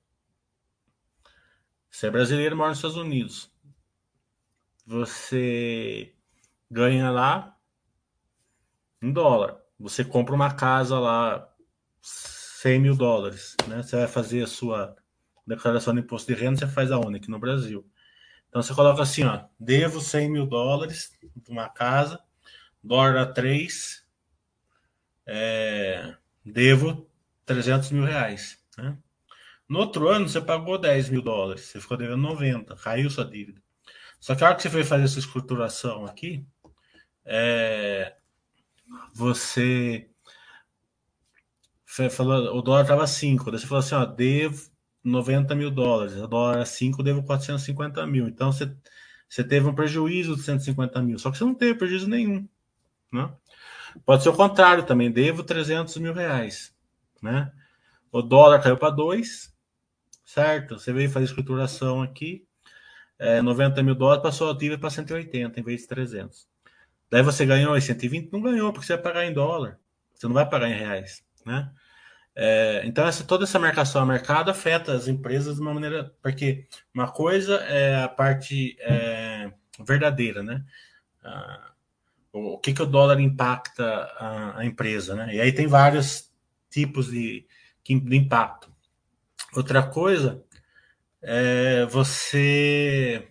Você é brasileiro, mora nos Estados Unidos. Você ganha lá em dólar. Você compra uma casa lá, 100 mil dólares, né? Você vai fazer a sua declaração de imposto de renda você faz aonde? Aqui no Brasil. Então você coloca assim, ó, devo 100 mil dólares de uma casa, dólar a 3, é, devo 300 mil reais. Né? No outro ano você pagou 10 mil dólares, você ficou devendo 90, caiu sua dívida. Só que a hora que você foi fazer essa escrituração aqui, é, você falou, o dólar estava 5. Daí você falou assim: ó, devo 90 mil dólares. O dólar é 5, devo 450 mil. Então você, você teve um prejuízo de 150 mil. Só que você não teve prejuízo nenhum. Né? Pode ser o contrário também. Devo 300 mil reais. Né? O dólar caiu para 2, certo? Você veio fazer escrituração aqui. É, 90 mil dólares passou a dívida para 180 em vez de 300. Daí você ganhou em 120? Não ganhou, porque você vai pagar em dólar. Você não vai pagar em reais. Né? É, então, essa, toda essa marcação a mercado afeta as empresas de uma maneira. Porque uma coisa é a parte é, verdadeira, né? Ah, o, o que, que o dólar impacta a, a, empresa, né? E aí tem vários tipos de, de impacto. Outra coisa é você.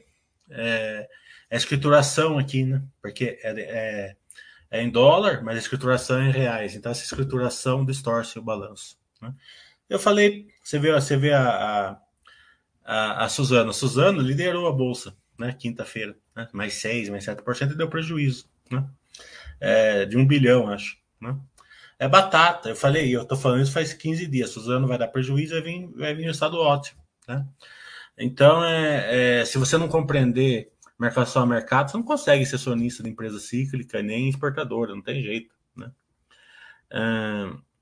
É, é a escrituração aqui, né? Porque é, é em dólar, mas a escrituração é em reais. Então, essa escrituração distorce o balanço. Né? Eu falei, você vê, você vê a, a, a Suzano. A Suzano liderou a bolsa, né? Quinta-feira, né? mais 6, mais 7% e deu prejuízo, né? É, de um bilhão, acho. Né? É batata. Eu falei, eu tô falando isso faz 15 dias. A Suzano vai dar prejuízo, vai vir, vai vir um estado ótimo. Né? Então, é, é, se você não compreender marcação a mercado, você não consegue ser sonista de empresa cíclica nem exportadora, não tem jeito. Né? É...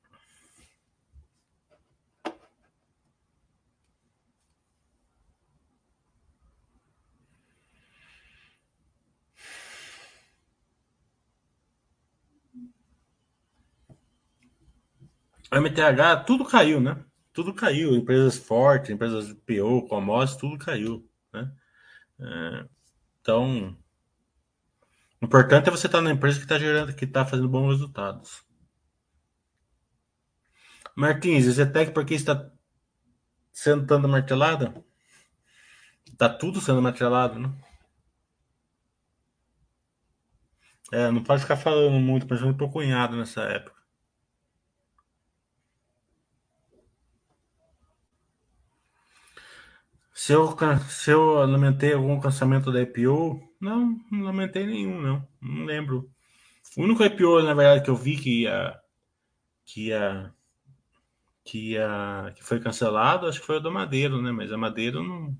MTH, tudo caiu, né? Tudo caiu. Empresas fortes, empresas PO, commodities, tudo caiu. Né? Então, o importante é você estar na empresa que está gerando, que está fazendo bons resultados. Martins, Zetec, por que está sendo tanto martelada? Está tudo sendo martelado, né? É, não pode ficar falando muito, principalmente pro cunhado nessa época. Se eu, se eu lamentei algum cancelamento da IPO, não, não lamentei nenhum, não. Não lembro. O único IPO, na verdade, que eu vi que ia, que ia, que ia, que foi cancelado, acho que foi o do Madeiro, né? Mas a Madeiro não,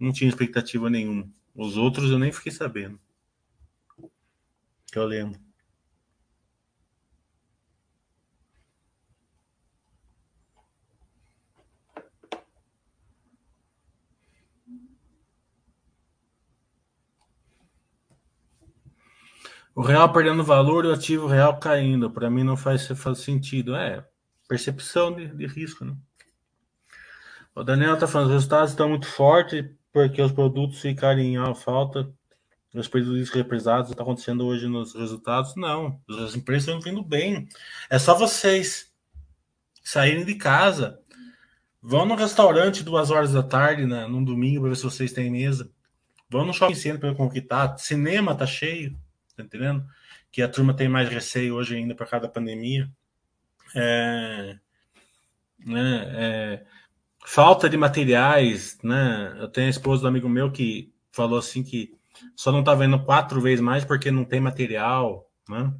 não tinha expectativa nenhuma. Os outros eu nem fiquei sabendo. Que eu lembro. O real perdendo valor e o ativo real caindo. Para mim não faz, faz sentido. É, percepção de, de risco, né? O Daniel está falando, os resultados estão muito fortes porque os produtos ficarem em falta, os prejuízos represados está acontecendo hoje nos resultados. Não, as empresas estão vindo bem. É só vocês saírem de casa, vão no restaurante duas horas da tarde, né, num domingo, para ver se vocês têm mesa. Vão no shopping center para que tá. Cinema tá cheio tá entendendo? Que a turma tem mais receio hoje ainda por causa da pandemia. É, né, é, falta de materiais, né? Eu tenho a esposa do amigo meu que falou assim que só não tá vendo quatro vezes mais porque não tem material, né?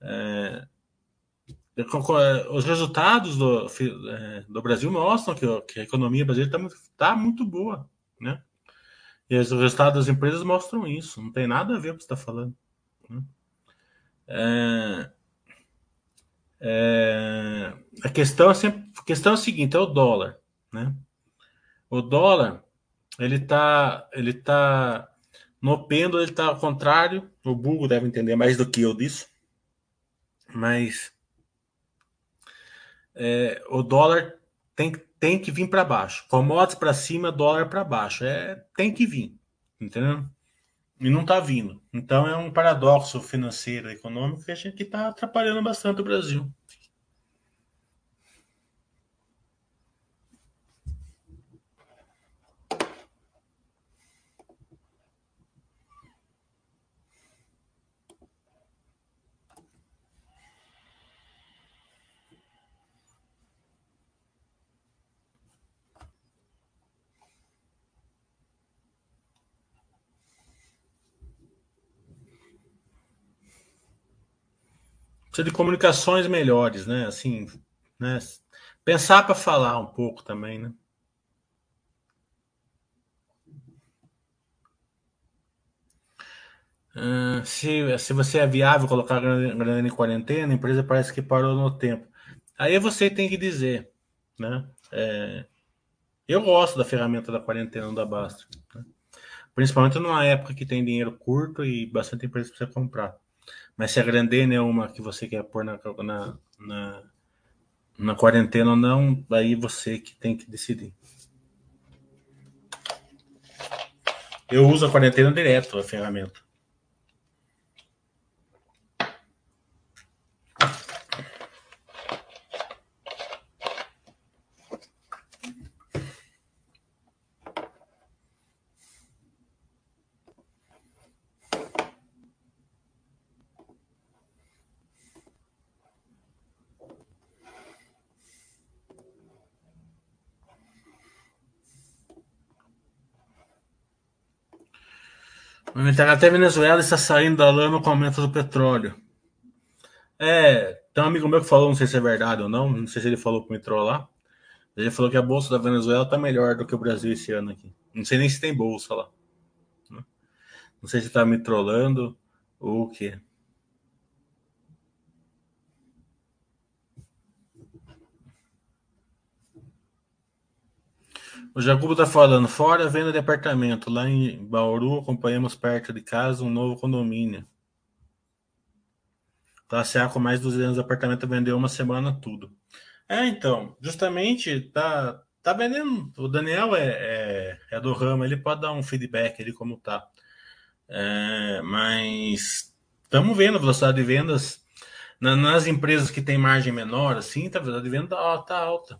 É, os resultados do, é, do Brasil mostram que, a economia brasileira está tá muito boa, né? E os resultados das empresas mostram isso. Não tem nada a ver com o que você está falando. É, é, a questão é sempre, a questão é a seguinte, é o dólar, né? O dólar, ele tá, ele tá no pêndulo, ele tá ao contrário. O Bugo deve entender mais do que eu disso, mas é, o dólar tem, tem que vir para baixo. Commodities para cima, dólar para baixo. É, tem que vir, entendeu? E não está vindo. Então é um paradoxo financeiro e econômico que a gente está atrapalhando bastante o Brasil. Precisa de comunicações melhores, né? Assim, né? Pensar para falar um pouco também, né? Uh, se, se você é viável colocar grana em quarentena, a empresa parece que parou no tempo. Aí você tem que dizer, né? É, eu gosto da ferramenta da quarentena da Basta, né? principalmente numa época que tem dinheiro curto e bastante empresa para você comprar. Mas se a Grandene é uma que você quer pôr na, na, na, na quarentena ou não, aí você que tem que decidir. Eu uso a quarentena direto, a ferramenta. Até a Venezuela está saindo da lama com o aumento do petróleo. É, tem um amigo meu que falou, não sei se é verdade ou não, não sei se ele falou para me trollar. Ele falou que a bolsa da Venezuela está melhor do que o Brasil esse ano aqui. Não sei nem se tem bolsa lá. Não sei se está me trollando ou o quê. O Jacobo está falando, fora venda de apartamento. Lá em Bauru, acompanhamos perto de casa um novo condomínio. Classe A com mais de 200 apartamentos vendeu uma semana tudo. É, então, justamente, tá, tá vendendo. O Daniel é, é, é do ramo, ele pode dar um feedback ali como tá. É, mas estamos vendo a velocidade de vendas nas empresas que tem margem menor, assim, tá, a velocidade de venda tá, tá alta.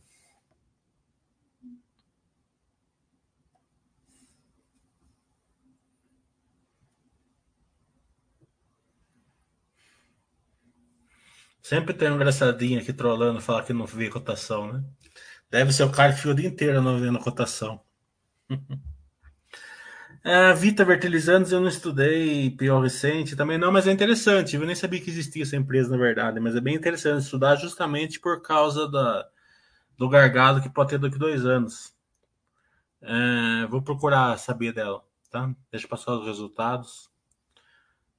Sempre tem um engraçadinho aqui trolando, falar que não vê cotação, né? Deve ser o cara que o dia inteiro não vendo cotação. é, Vita Vertilizantes eu não estudei, pior recente também não, mas é interessante. Eu nem sabia que existia essa empresa, na verdade, mas é bem interessante estudar justamente por causa da, do gargalo que pode ter daqui a dois anos. É, vou procurar saber dela, tá? Deixa eu passar os resultados.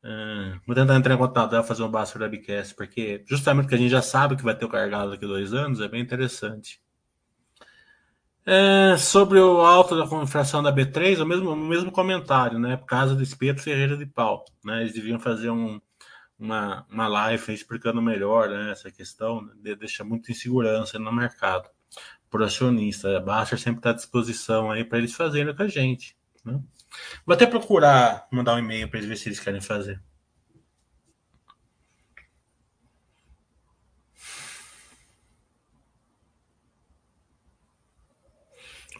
Uh, vou tentar entrar em contato dela fazer um Basta Webcast, porque justamente porque a gente já sabe que vai ter o carregado daqui a dois anos, é bem interessante. É, sobre o alto da inflação da B3, o mesmo, o mesmo comentário, né? Causa do espeto Ferreira de Pau. Né? Eles deviam fazer um, uma, uma live explicando melhor né, essa questão, né? deixa muita insegurança no mercado. Por acionista, a Basta sempre está à disposição aí para eles fazerem com a gente. Né? Vou até procurar mandar um e-mail para eles ver se eles querem fazer.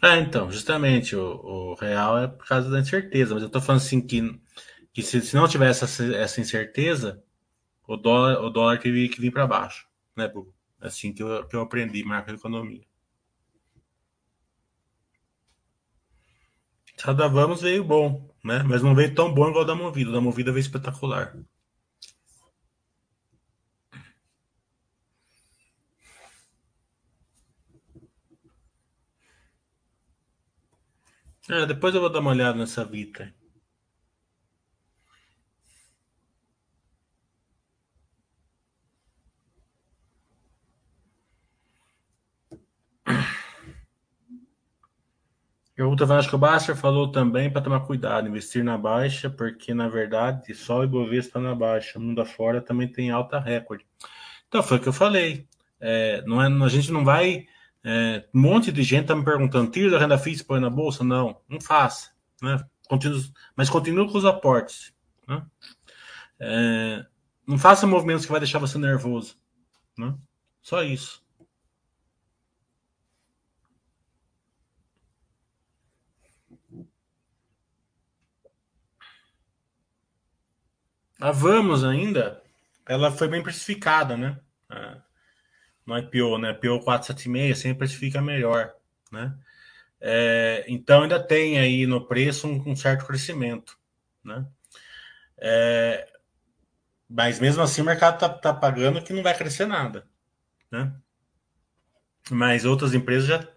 É, então, justamente, o, o, real é por causa da incerteza, mas eu tô falando assim que, que se, se não tivesse essa, essa incerteza, o dólar, o dólar teria que vir para baixo, né? Assim que eu, que eu aprendi macroeconomia. Cada vamos veio bom, né? Mas não veio tão bom igual da Movida. Da Movida veio espetacular. É, depois eu vou dar uma olhada nessa Vita. O Vasco Basser falou também para tomar cuidado, investir na baixa, porque na verdade só o Ibovespa na baixa, mundo afora também tem alta recorde. Então foi o que eu falei. É, não é, a gente não vai. É, um monte de gente está me perguntando: tira da renda fixa e põe na bolsa? Não, não faça. Né? Continue, mas continue com os aportes. Né? É, não faça movimentos que vai deixar você nervoso. Né? Só isso. A Vamos ainda, ela foi bem precificada, né? no IPO, né? IPO 476 sempre precifica melhor, né? É, então ainda tem aí no preço um, um certo crescimento, né? É, mas mesmo assim o mercado tá, tá, pagando que não vai crescer nada, né? Mas outras empresas já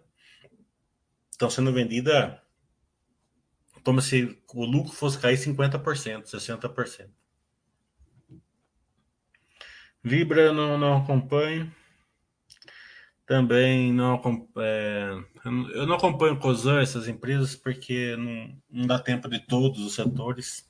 estão sendo vendidas como se o lucro fosse cair 50%, 60%. Vibra não, não acompanho. Também não é, eu não acompanho COSAN, essas empresas, porque não, não dá tempo de todos os setores.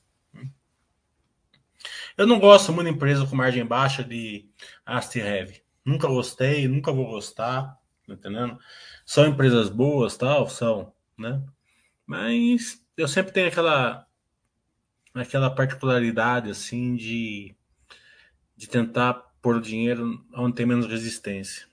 Eu não gosto muito de empresa com margem baixa de ast heavy. Nunca gostei, nunca vou gostar, tá entendendo? São empresas boas, tal, são, né? Mas eu sempre tenho aquela aquela particularidade assim de de tentar pôr o dinheiro onde tem menos resistência.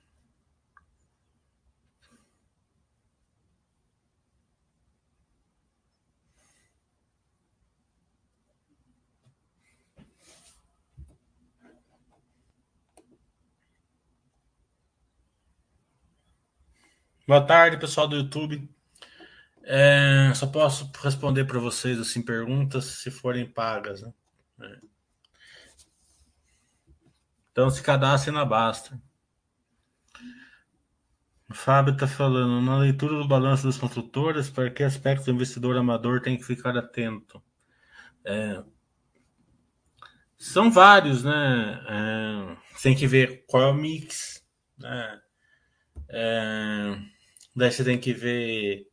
Boa tarde, pessoal do YouTube. É, só posso responder para vocês assim perguntas se forem pagas, né? É. Então se cadastre na Basta. O Fábio está falando, na leitura do balanço das construtoras, para que aspectos o investidor amador tem que ficar atento? É, são vários, né? É, tem que ver qual é o mix, né? É, Daí você tem que ver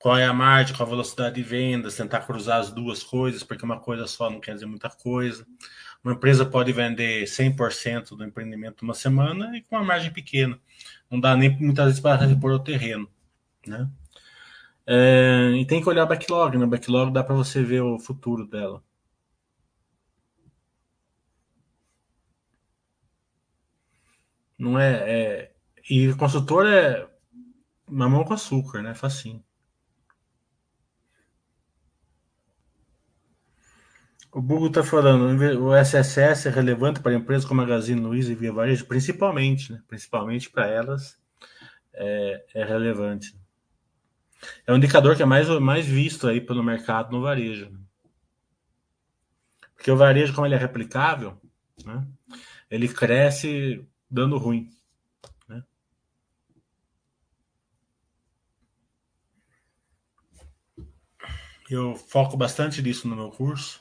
qual é a margem, qual a velocidade de vendas, tentar cruzar as duas coisas, porque uma coisa só não quer dizer muita coisa. Uma empresa pode vender 100% do empreendimento uma semana e com uma margem pequena. Não dá nem muitas vezes para repor o terreno. Né? É, e tem que olhar o backlog. Né? backlog dá para você ver o futuro dela. Não é, é e consultor é Mamão com açúcar, né? Facinho. O Bugo tá falando, o SSS é relevante para empresas como Magazine Luiza e Via Varejo? Principalmente, né? Principalmente para elas é, é, relevante. É um indicador que é mais, mais visto aí pelo mercado no varejo. Né? Porque o varejo, como ele é replicável, né? ele cresce dando ruim. Eu foco bastante nisso no meu curso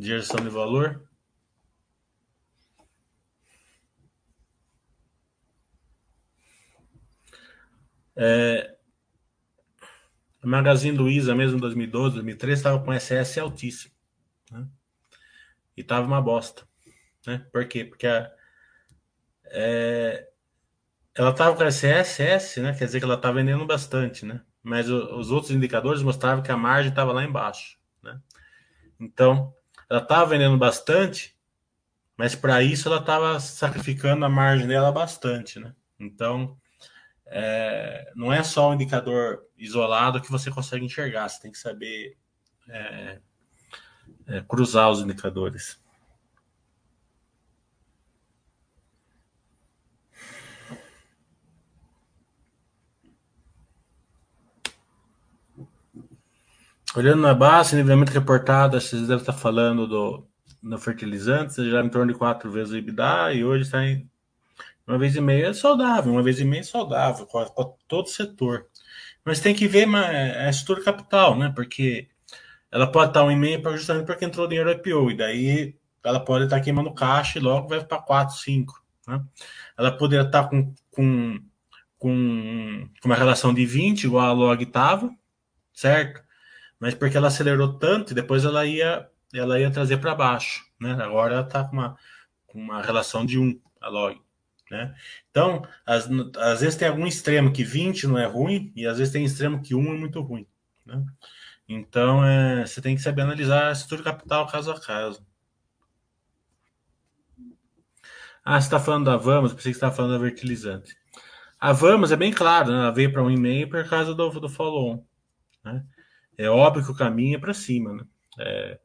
de de valor. É, a Magazine Luiza, mesmo em 2012, 2013, estava com SS altíssimo. Né? E estava uma bosta. Né? Por quê? Porque a, é, ela estava com SS, né? quer dizer que ela está vendendo bastante. Né? mas o, os outros indicadores mostravam que a margem estava lá embaixo. Né? Então, ela estava vendendo bastante, mas para isso ela estava sacrificando a margem dela bastante. Né? Então, é, não é só um indicador isolado que você consegue enxergar, você tem que saber é, é, cruzar os indicadores. Olhando na base, nivelamento reportado, vocês devem estar falando do, no fertilizante, já em torno de quatro vezes o IBDA e hoje está em uma vez e meia é saudável, uma vez e meia é saudável com todo o setor. Mas tem que ver a, a estrutura capital, né? Porque ela pode estar um e meio justamente porque entrou dinheiro IPO, e daí ela pode estar queimando caixa e logo vai para 4, 5. Né? Ela poderia estar com, com, com uma relação de 20, igual a log estava, certo? Mas porque ela acelerou tanto e depois ela ia, ela ia trazer para baixo, né? Agora ela está com uma, uma relação de 1, a log, né? Então, às, às vezes tem algum extremo que 20 não é ruim e às vezes tem extremo que 1 é muito ruim, né? Então, é, você tem que saber analisar a estrutura capital caso a caso. Ah, você está falando da Vamos, pensei que você estava falando da fertilizante. A Vamos é bem claro, né? ela veio para 1,5 por causa do, do follow-on. Né? É óbvio que o caminho é para cima, né? É,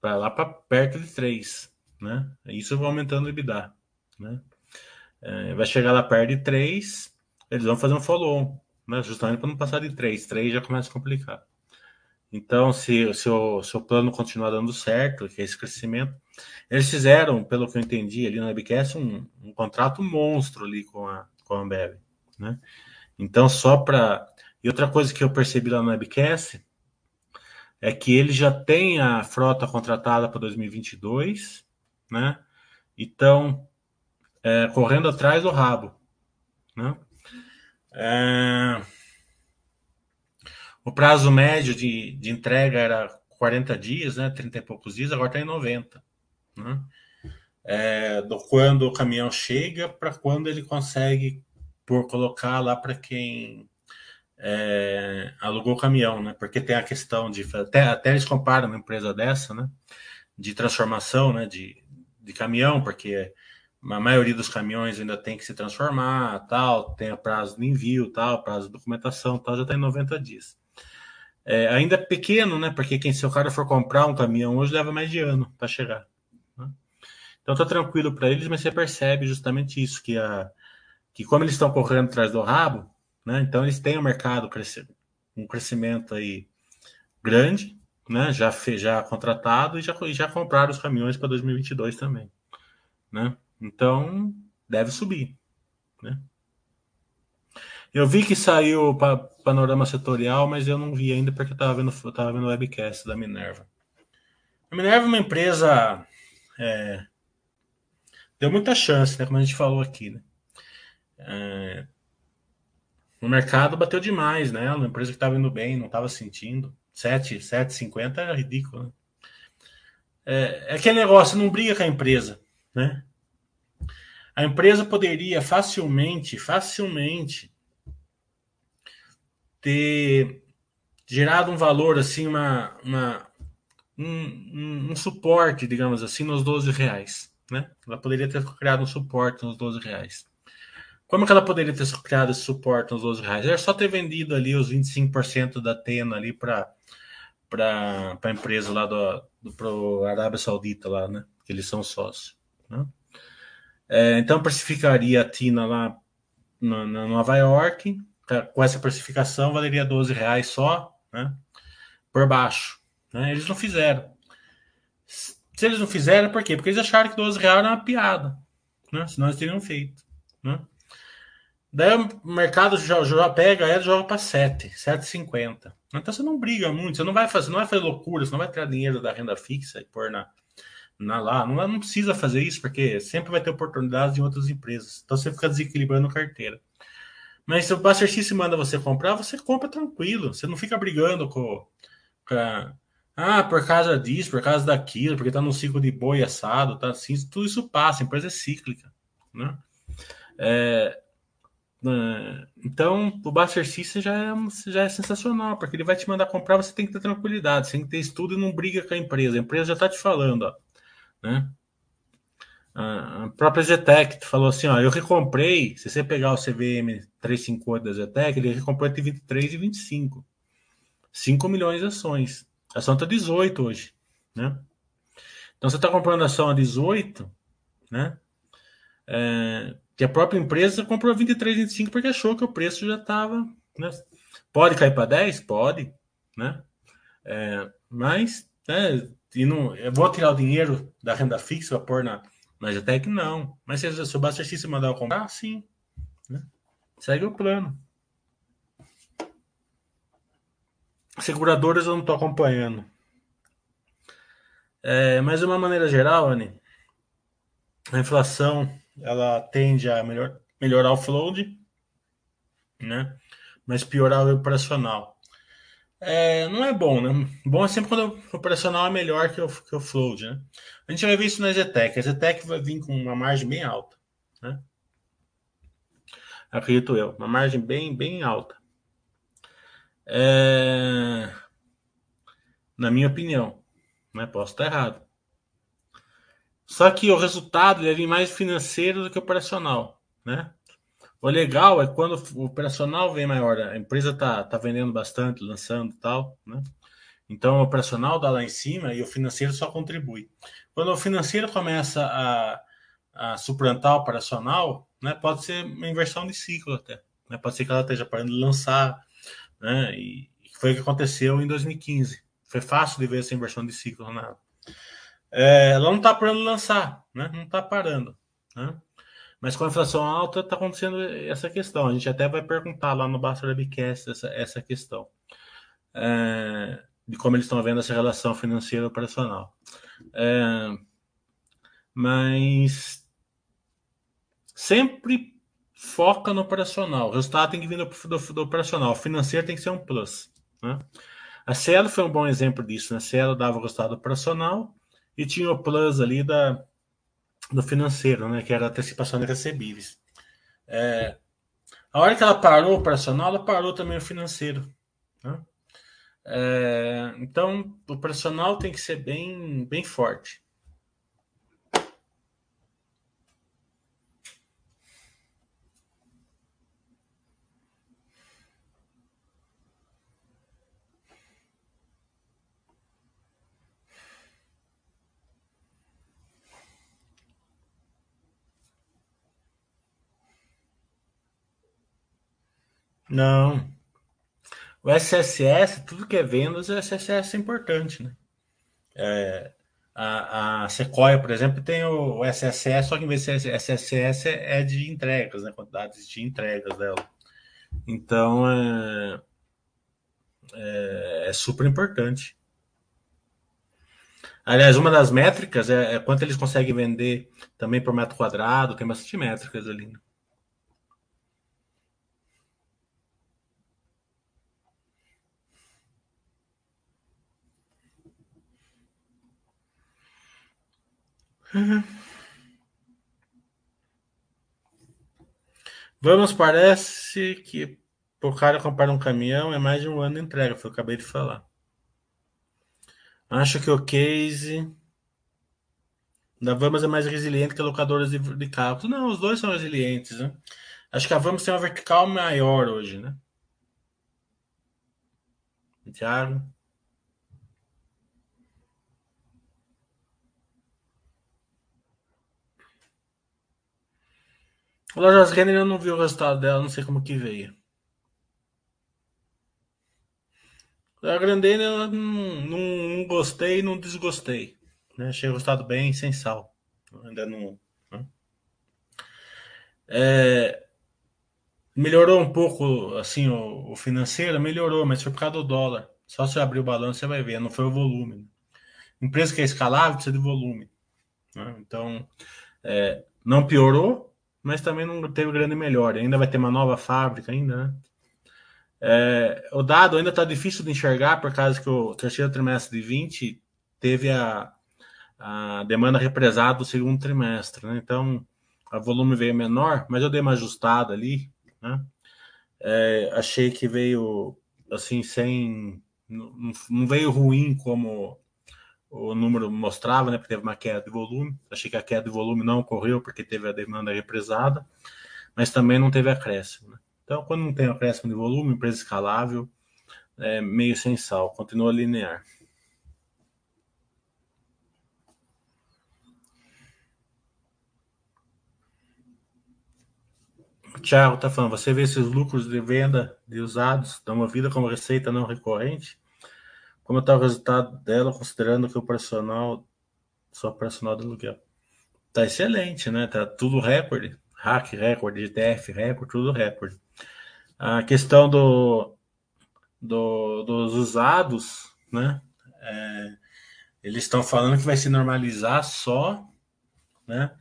para lá para perto de 3, né? Isso vai aumentando o EBITDA, né? É, vai chegar lá perto de 3, eles vão fazer um follow-on, né? Justamente para não passar de 3. 3 já começa a complicar. Então, se, se, o, se o plano continuar dando certo, que é esse crescimento, eles fizeram, pelo que eu entendi ali no webcast, um, um contrato monstro ali com a, com a Ambev, Né? Então, só para. E outra coisa que eu percebi lá no webcast é que ele já tem a frota contratada para 2022, né? Então, é, correndo atrás do rabo, né? É, o prazo médio de, de entrega era 40 dias, né? 30 e poucos dias, agora está em 90. Né? É, do quando o caminhão chega para quando ele consegue por colocar lá para quem é, alugou o caminhão, né? Porque tem a questão de até, até eles comparam uma empresa dessa, né? De transformação, né? De, de caminhão, porque a maioria dos caminhões ainda tem que se transformar, tal, tem a prazo de envio, tal, prazo de documentação, tal, já está em 90 dias. É, ainda é pequeno, né? Porque quem se o cara for comprar um caminhão hoje leva mais de ano para chegar. Né? Então tá tranquilo para eles, mas você percebe justamente isso que a que como eles estão correndo atrás do rabo, né? Então eles têm um mercado um crescimento aí grande, né? Já já contratado e já já compraram os caminhões para 2022 também, né? Então deve subir, né? Eu vi que saiu o panorama setorial, mas eu não vi ainda porque eu estava vendo, tava vendo o webcast da Minerva. A Minerva é uma empresa. É, deu muita chance, né? Como a gente falou aqui, né? É, o mercado bateu demais, né? Uma empresa que estava indo bem, não estava sentindo. 7, 7,50 era ridículo, né? É, é aquele negócio, não briga com a empresa, né? A empresa poderia facilmente, facilmente ter gerado um valor, assim, uma, uma um, um, um, suporte, digamos assim, nos 12 reais. Né? Ela poderia ter criado um suporte nos 12 reais. Como que ela poderia ter criado esse suporte nos 12 reais? Era só ter vendido ali os 25% da Tena ali para para a empresa lá do, do pro Arábia Saudita lá, né? Que eles são sócios. Né? É, então precificaria a Tina lá na, Nova York, com essa precificação valeria 12 reais só, né? Por baixo. Né? Eles não fizeram. Se eles não fizeram, por quê? Porque eles acharam que 12 reais era uma piada. Né? Senão eles teriam feito. Né? Daí o mercado já, já pega ela e joga para 7, 7,50. Então você não briga muito, você não vai fazer, não vai fazer loucura, você não vai tirar dinheiro da renda fixa e pôr na, na lá. Não, não precisa fazer isso, porque sempre vai ter oportunidades em outras empresas. Então você fica desequilibrando carteira. Mas se o Buster System manda você comprar, você compra tranquilo. Você não fica brigando com. com a, ah, por causa disso, por causa daquilo, porque tá num ciclo de boi assado, tá assim, tudo isso passa, a empresa é cíclica, né? É então, o Buster System já é, já é sensacional, porque ele vai te mandar comprar, você tem que ter tranquilidade, você tem que ter estudo e não briga com a empresa. A empresa já tá te falando, ó, né? A própria Zetec falou assim: ó, eu recomprei. Se você pegar o CVM 358 da Zetec, ele recomprou entre 23 e 25. 5 milhões de ações. A ação está 18 hoje. Né? Então você está comprando a ação a 18, né? É, que a própria empresa comprou 23, 25 porque achou que o preço já estava. Né? Pode cair para 10? Pode. Né? É, mas né, e não, eu vou tirar o dinheiro da renda fixa para pôr na até que não. Mas se, se o Buster System mandar eu comprar, sim. Né? Segue o plano. Seguradoras eu não estou acompanhando. É, mas de uma maneira geral, Anne, a inflação ela tende a melhor, melhorar o float, né? mas piorar o operacional é, não é bom, né? Bom é sempre quando o operacional é melhor que o, que o float, né? A gente vai ver isso na Zetec. A Zetec vai vir com uma margem bem alta, né? Acredito eu, uma margem bem, bem alta. É... Na minha opinião, né? Posso estar errado. Só que o resultado deve vir mais financeiro do que operacional, né? O legal é quando o operacional vem maior, a empresa tá, tá vendendo bastante, lançando tal, né? Então o operacional dá lá em cima e o financeiro só contribui. Quando o financeiro começa a, a suplantar o operacional, né, pode ser uma inversão de ciclo até. Né? Pode ser que ela esteja parando de lançar, né? E foi o que aconteceu em 2015. Foi fácil de ver essa inversão de ciclo na. É, ela não está parando de lançar, né? Não está parando. Né? Mas com a inflação alta, está acontecendo essa questão. A gente até vai perguntar lá no Basta Webcast essa, essa questão. É, de como eles estão vendo essa relação financeira operacional. É, mas sempre foca no operacional. O resultado tem que vir do, do, do operacional. O financeiro tem que ser um plus. Né? A Cielo foi um bom exemplo disso. Né? A Cielo dava resultado operacional e tinha o plus ali da, do financeiro, né? que era a antecipação de recebíveis. É, a hora que ela parou o operacional, ela parou também o financeiro. Né? É, então, o operacional tem que ser bem, bem forte. Não. O SSS, tudo que é vendas, o SSS é importante, né? É, a, a Sequoia, por exemplo, tem o, SSS, só que em vez de SSS é de entregas, né? Quantidades de entregas dela. Então, é, é, é super importante. Aliás, uma das métricas é, é, quanto eles conseguem vender também por metro quadrado, tem bastante métricas ali. Né? Vamos, parece que o cara comprar um caminhão é mais de um ano de entrega, foi o que eu acabei de falar. Acho que o case da Vamos é mais resiliente que a locadora de, de carros. Não, os dois são resilientes, né? Acho que a Vamos tem uma vertical maior hoje, né? Tiago? Lojas Renner eu não vi o resultado dela, não sei como que veio. A Grandene eu não, não, não gostei não desgostei. Né? Achei o resultado bem sem sal. Ainda não. Né? É, melhorou um pouco assim o, o, financeiro, melhorou, mas foi por causa do dólar. Só se abrir o balanço você vai ver, não foi o volume. Empresa que é escalável precisa de volume. Né? Então, é, não piorou, mas também não teve grande melhora. Ainda vai ter uma nova fábrica ainda, né? É, o dado ainda está difícil de enxergar por causa que o terceiro trimestre de 20 teve a, a demanda represada do segundo trimestre, né? Então, o volume veio menor, mas eu dei uma ajustada ali, né? É, achei que veio assim sem não, não veio ruim como o número mostrava, né, porque teve uma queda de volume. Achei que a queda de volume não ocorreu porque teve a demanda represada, mas também não teve acréscimo. Né? Então, quando não tem acréscimo de volume, empresa escalável, é meio sem sal, continua linear. Tiago tá falando, você vê esses lucros de venda de usados dão uma vida como receita não recorrente? Como está o resultado dela, considerando que o personal, só personal do aluguel? Tá excelente, né? Tá tudo recorde. Hack recorde, GTF recorde, tudo recorde. A questão do, do dos usados, né? É, eles estão falando que vai se normalizar só, né?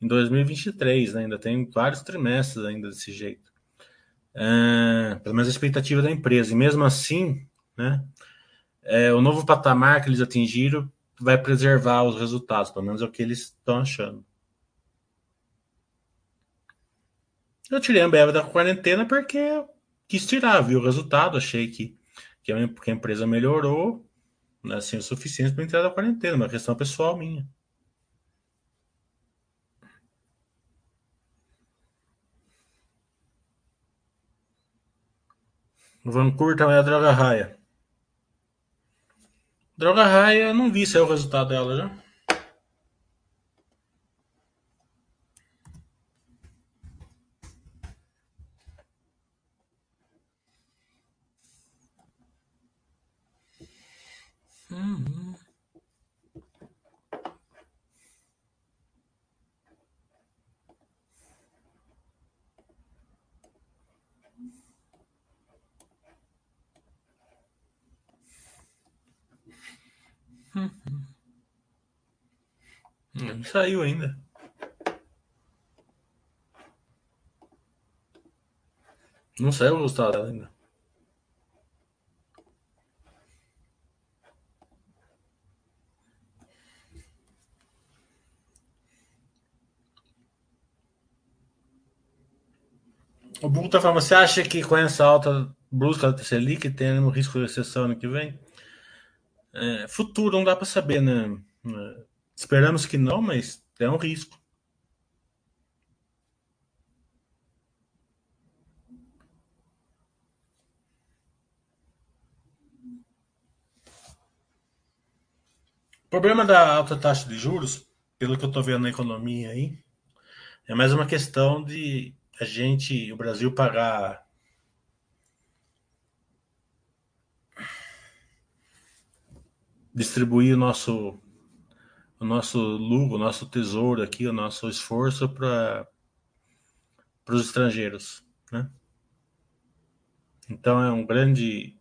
Em 2023, né? ainda tem vários trimestres ainda desse jeito. É, pelo menos a expectativa da empresa. E mesmo assim, né? É, o novo patamar que eles atingiram vai preservar os resultados, pelo menos é o que eles estão achando. Eu tirei a Ambev da quarentena porque quis tirar, viu o resultado, achei que, que a empresa melhorou, né, assim, o suficiente para entrar da quarentena, uma questão pessoal minha. Vancouver também é droga raia. Droga Raia, não vi se é o resultado dela já. Uhum. Não saiu ainda. Não saiu o resultado ainda. O Bull tá falando, você acha que com essa alta brusca da Selic tem um risco de recessão ano que vem? É, futuro não dá para saber, né? É, esperamos que não, mas é um risco. O problema da alta taxa de juros, pelo que eu estou vendo na economia aí, é mais uma questão de a gente, o Brasil pagar distribuir o nosso o nosso lucro, o nosso tesouro aqui, o nosso esforço para os estrangeiros, né? Então é um grande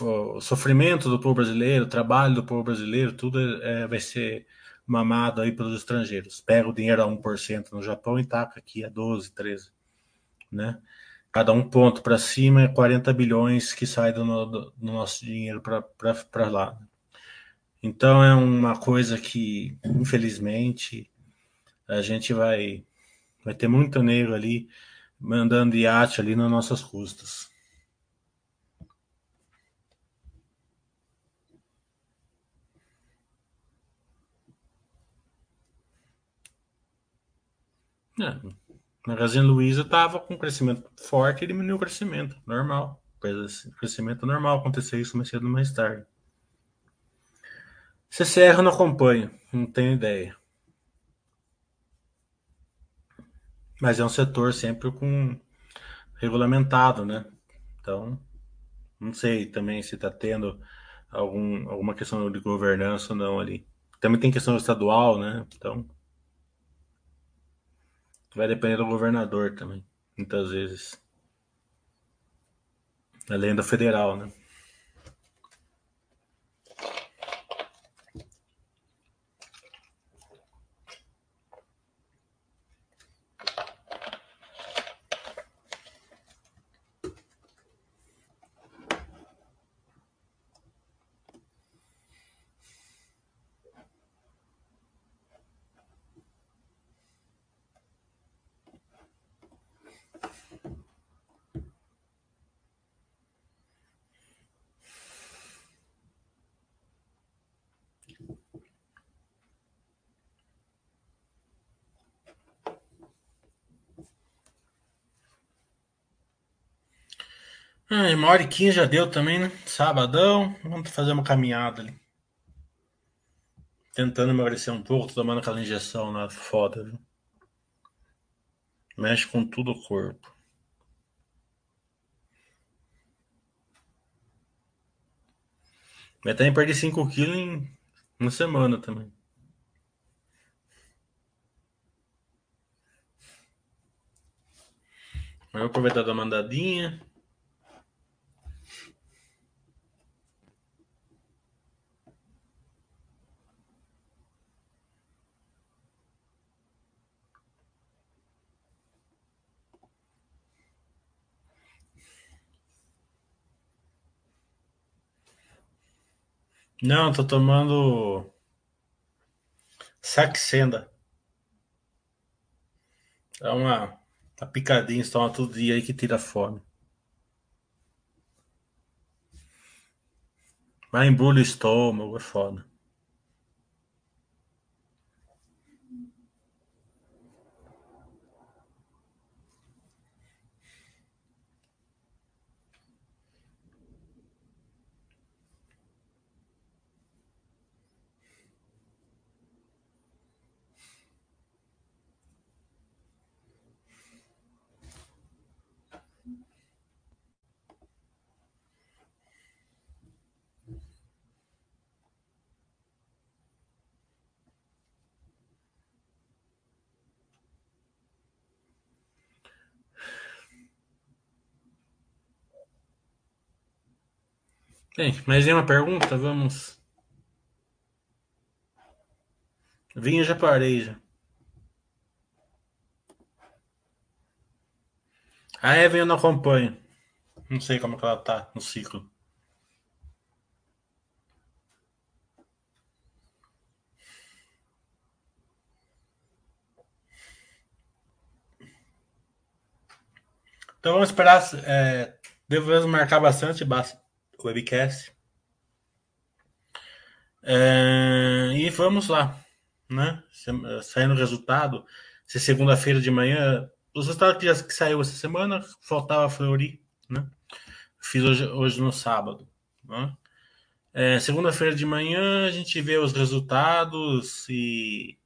o sofrimento do povo brasileiro, o trabalho do povo brasileiro, tudo é, vai ser mamado aí pelos estrangeiros. Pega o dinheiro a 1% no Japão e taca aqui a 12, 13, né? Cada um ponto para cima é 40 bilhões que sai do, do, do nosso dinheiro para lá. Então é uma coisa que, infelizmente, a gente vai vai ter muito negro ali mandando iate ali nas nossas custas. É, Magazine Luiza estava com crescimento forte e diminuiu o crescimento, normal. Crescimento normal acontecer isso mais cedo ou mais tarde. CCR eu não acompanho, não tenho ideia. Mas é um setor sempre com regulamentado, né? Então, não sei também se está tendo algum, alguma questão de governança ou não ali. Também tem questão estadual, né? Então, vai depender do governador também, muitas vezes. Além da federal, né? Ah, uma hora e quinze já deu também, né? Sabadão, vamos fazer uma caminhada ali. Tentando emagrecer um pouco, tomando aquela injeção lá foda, viu? Mexe com tudo o corpo. Vai até perder 5 quilos em uma semana também. Vou aproveitar da mandadinha. Não, tô tomando Saxenda. É uma, uma picadinha, você toma todo dia aí que tira fome. Mas embrulha o estômago, é foda. Bem, mais uma pergunta? Vamos. Vinha já parei já. A Evan eu não acompanho. Não sei como é que ela tá no ciclo. Então vamos esperar. É, devemos marcar bastante o webcast. É, e vamos lá, né? Saindo o resultado, se segunda-feira de manhã, os resultados que, já, que saiu essa semana, faltava Fleury, né? Fiz hoje, hoje no sábado. Né? É, segunda-feira de manhã a gente vê os resultados e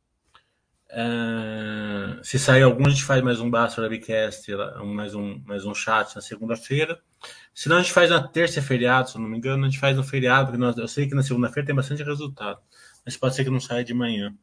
é, se sair algum, a gente faz mais um Basta Webcast, mais um, mais um chat na segunda-feira. Se não, a gente faz na terça é feriado, se eu não me engano, a gente faz no feriado, porque nós, eu sei que na segunda-feira tem bastante resultado, mas pode ser que não saia de manhã.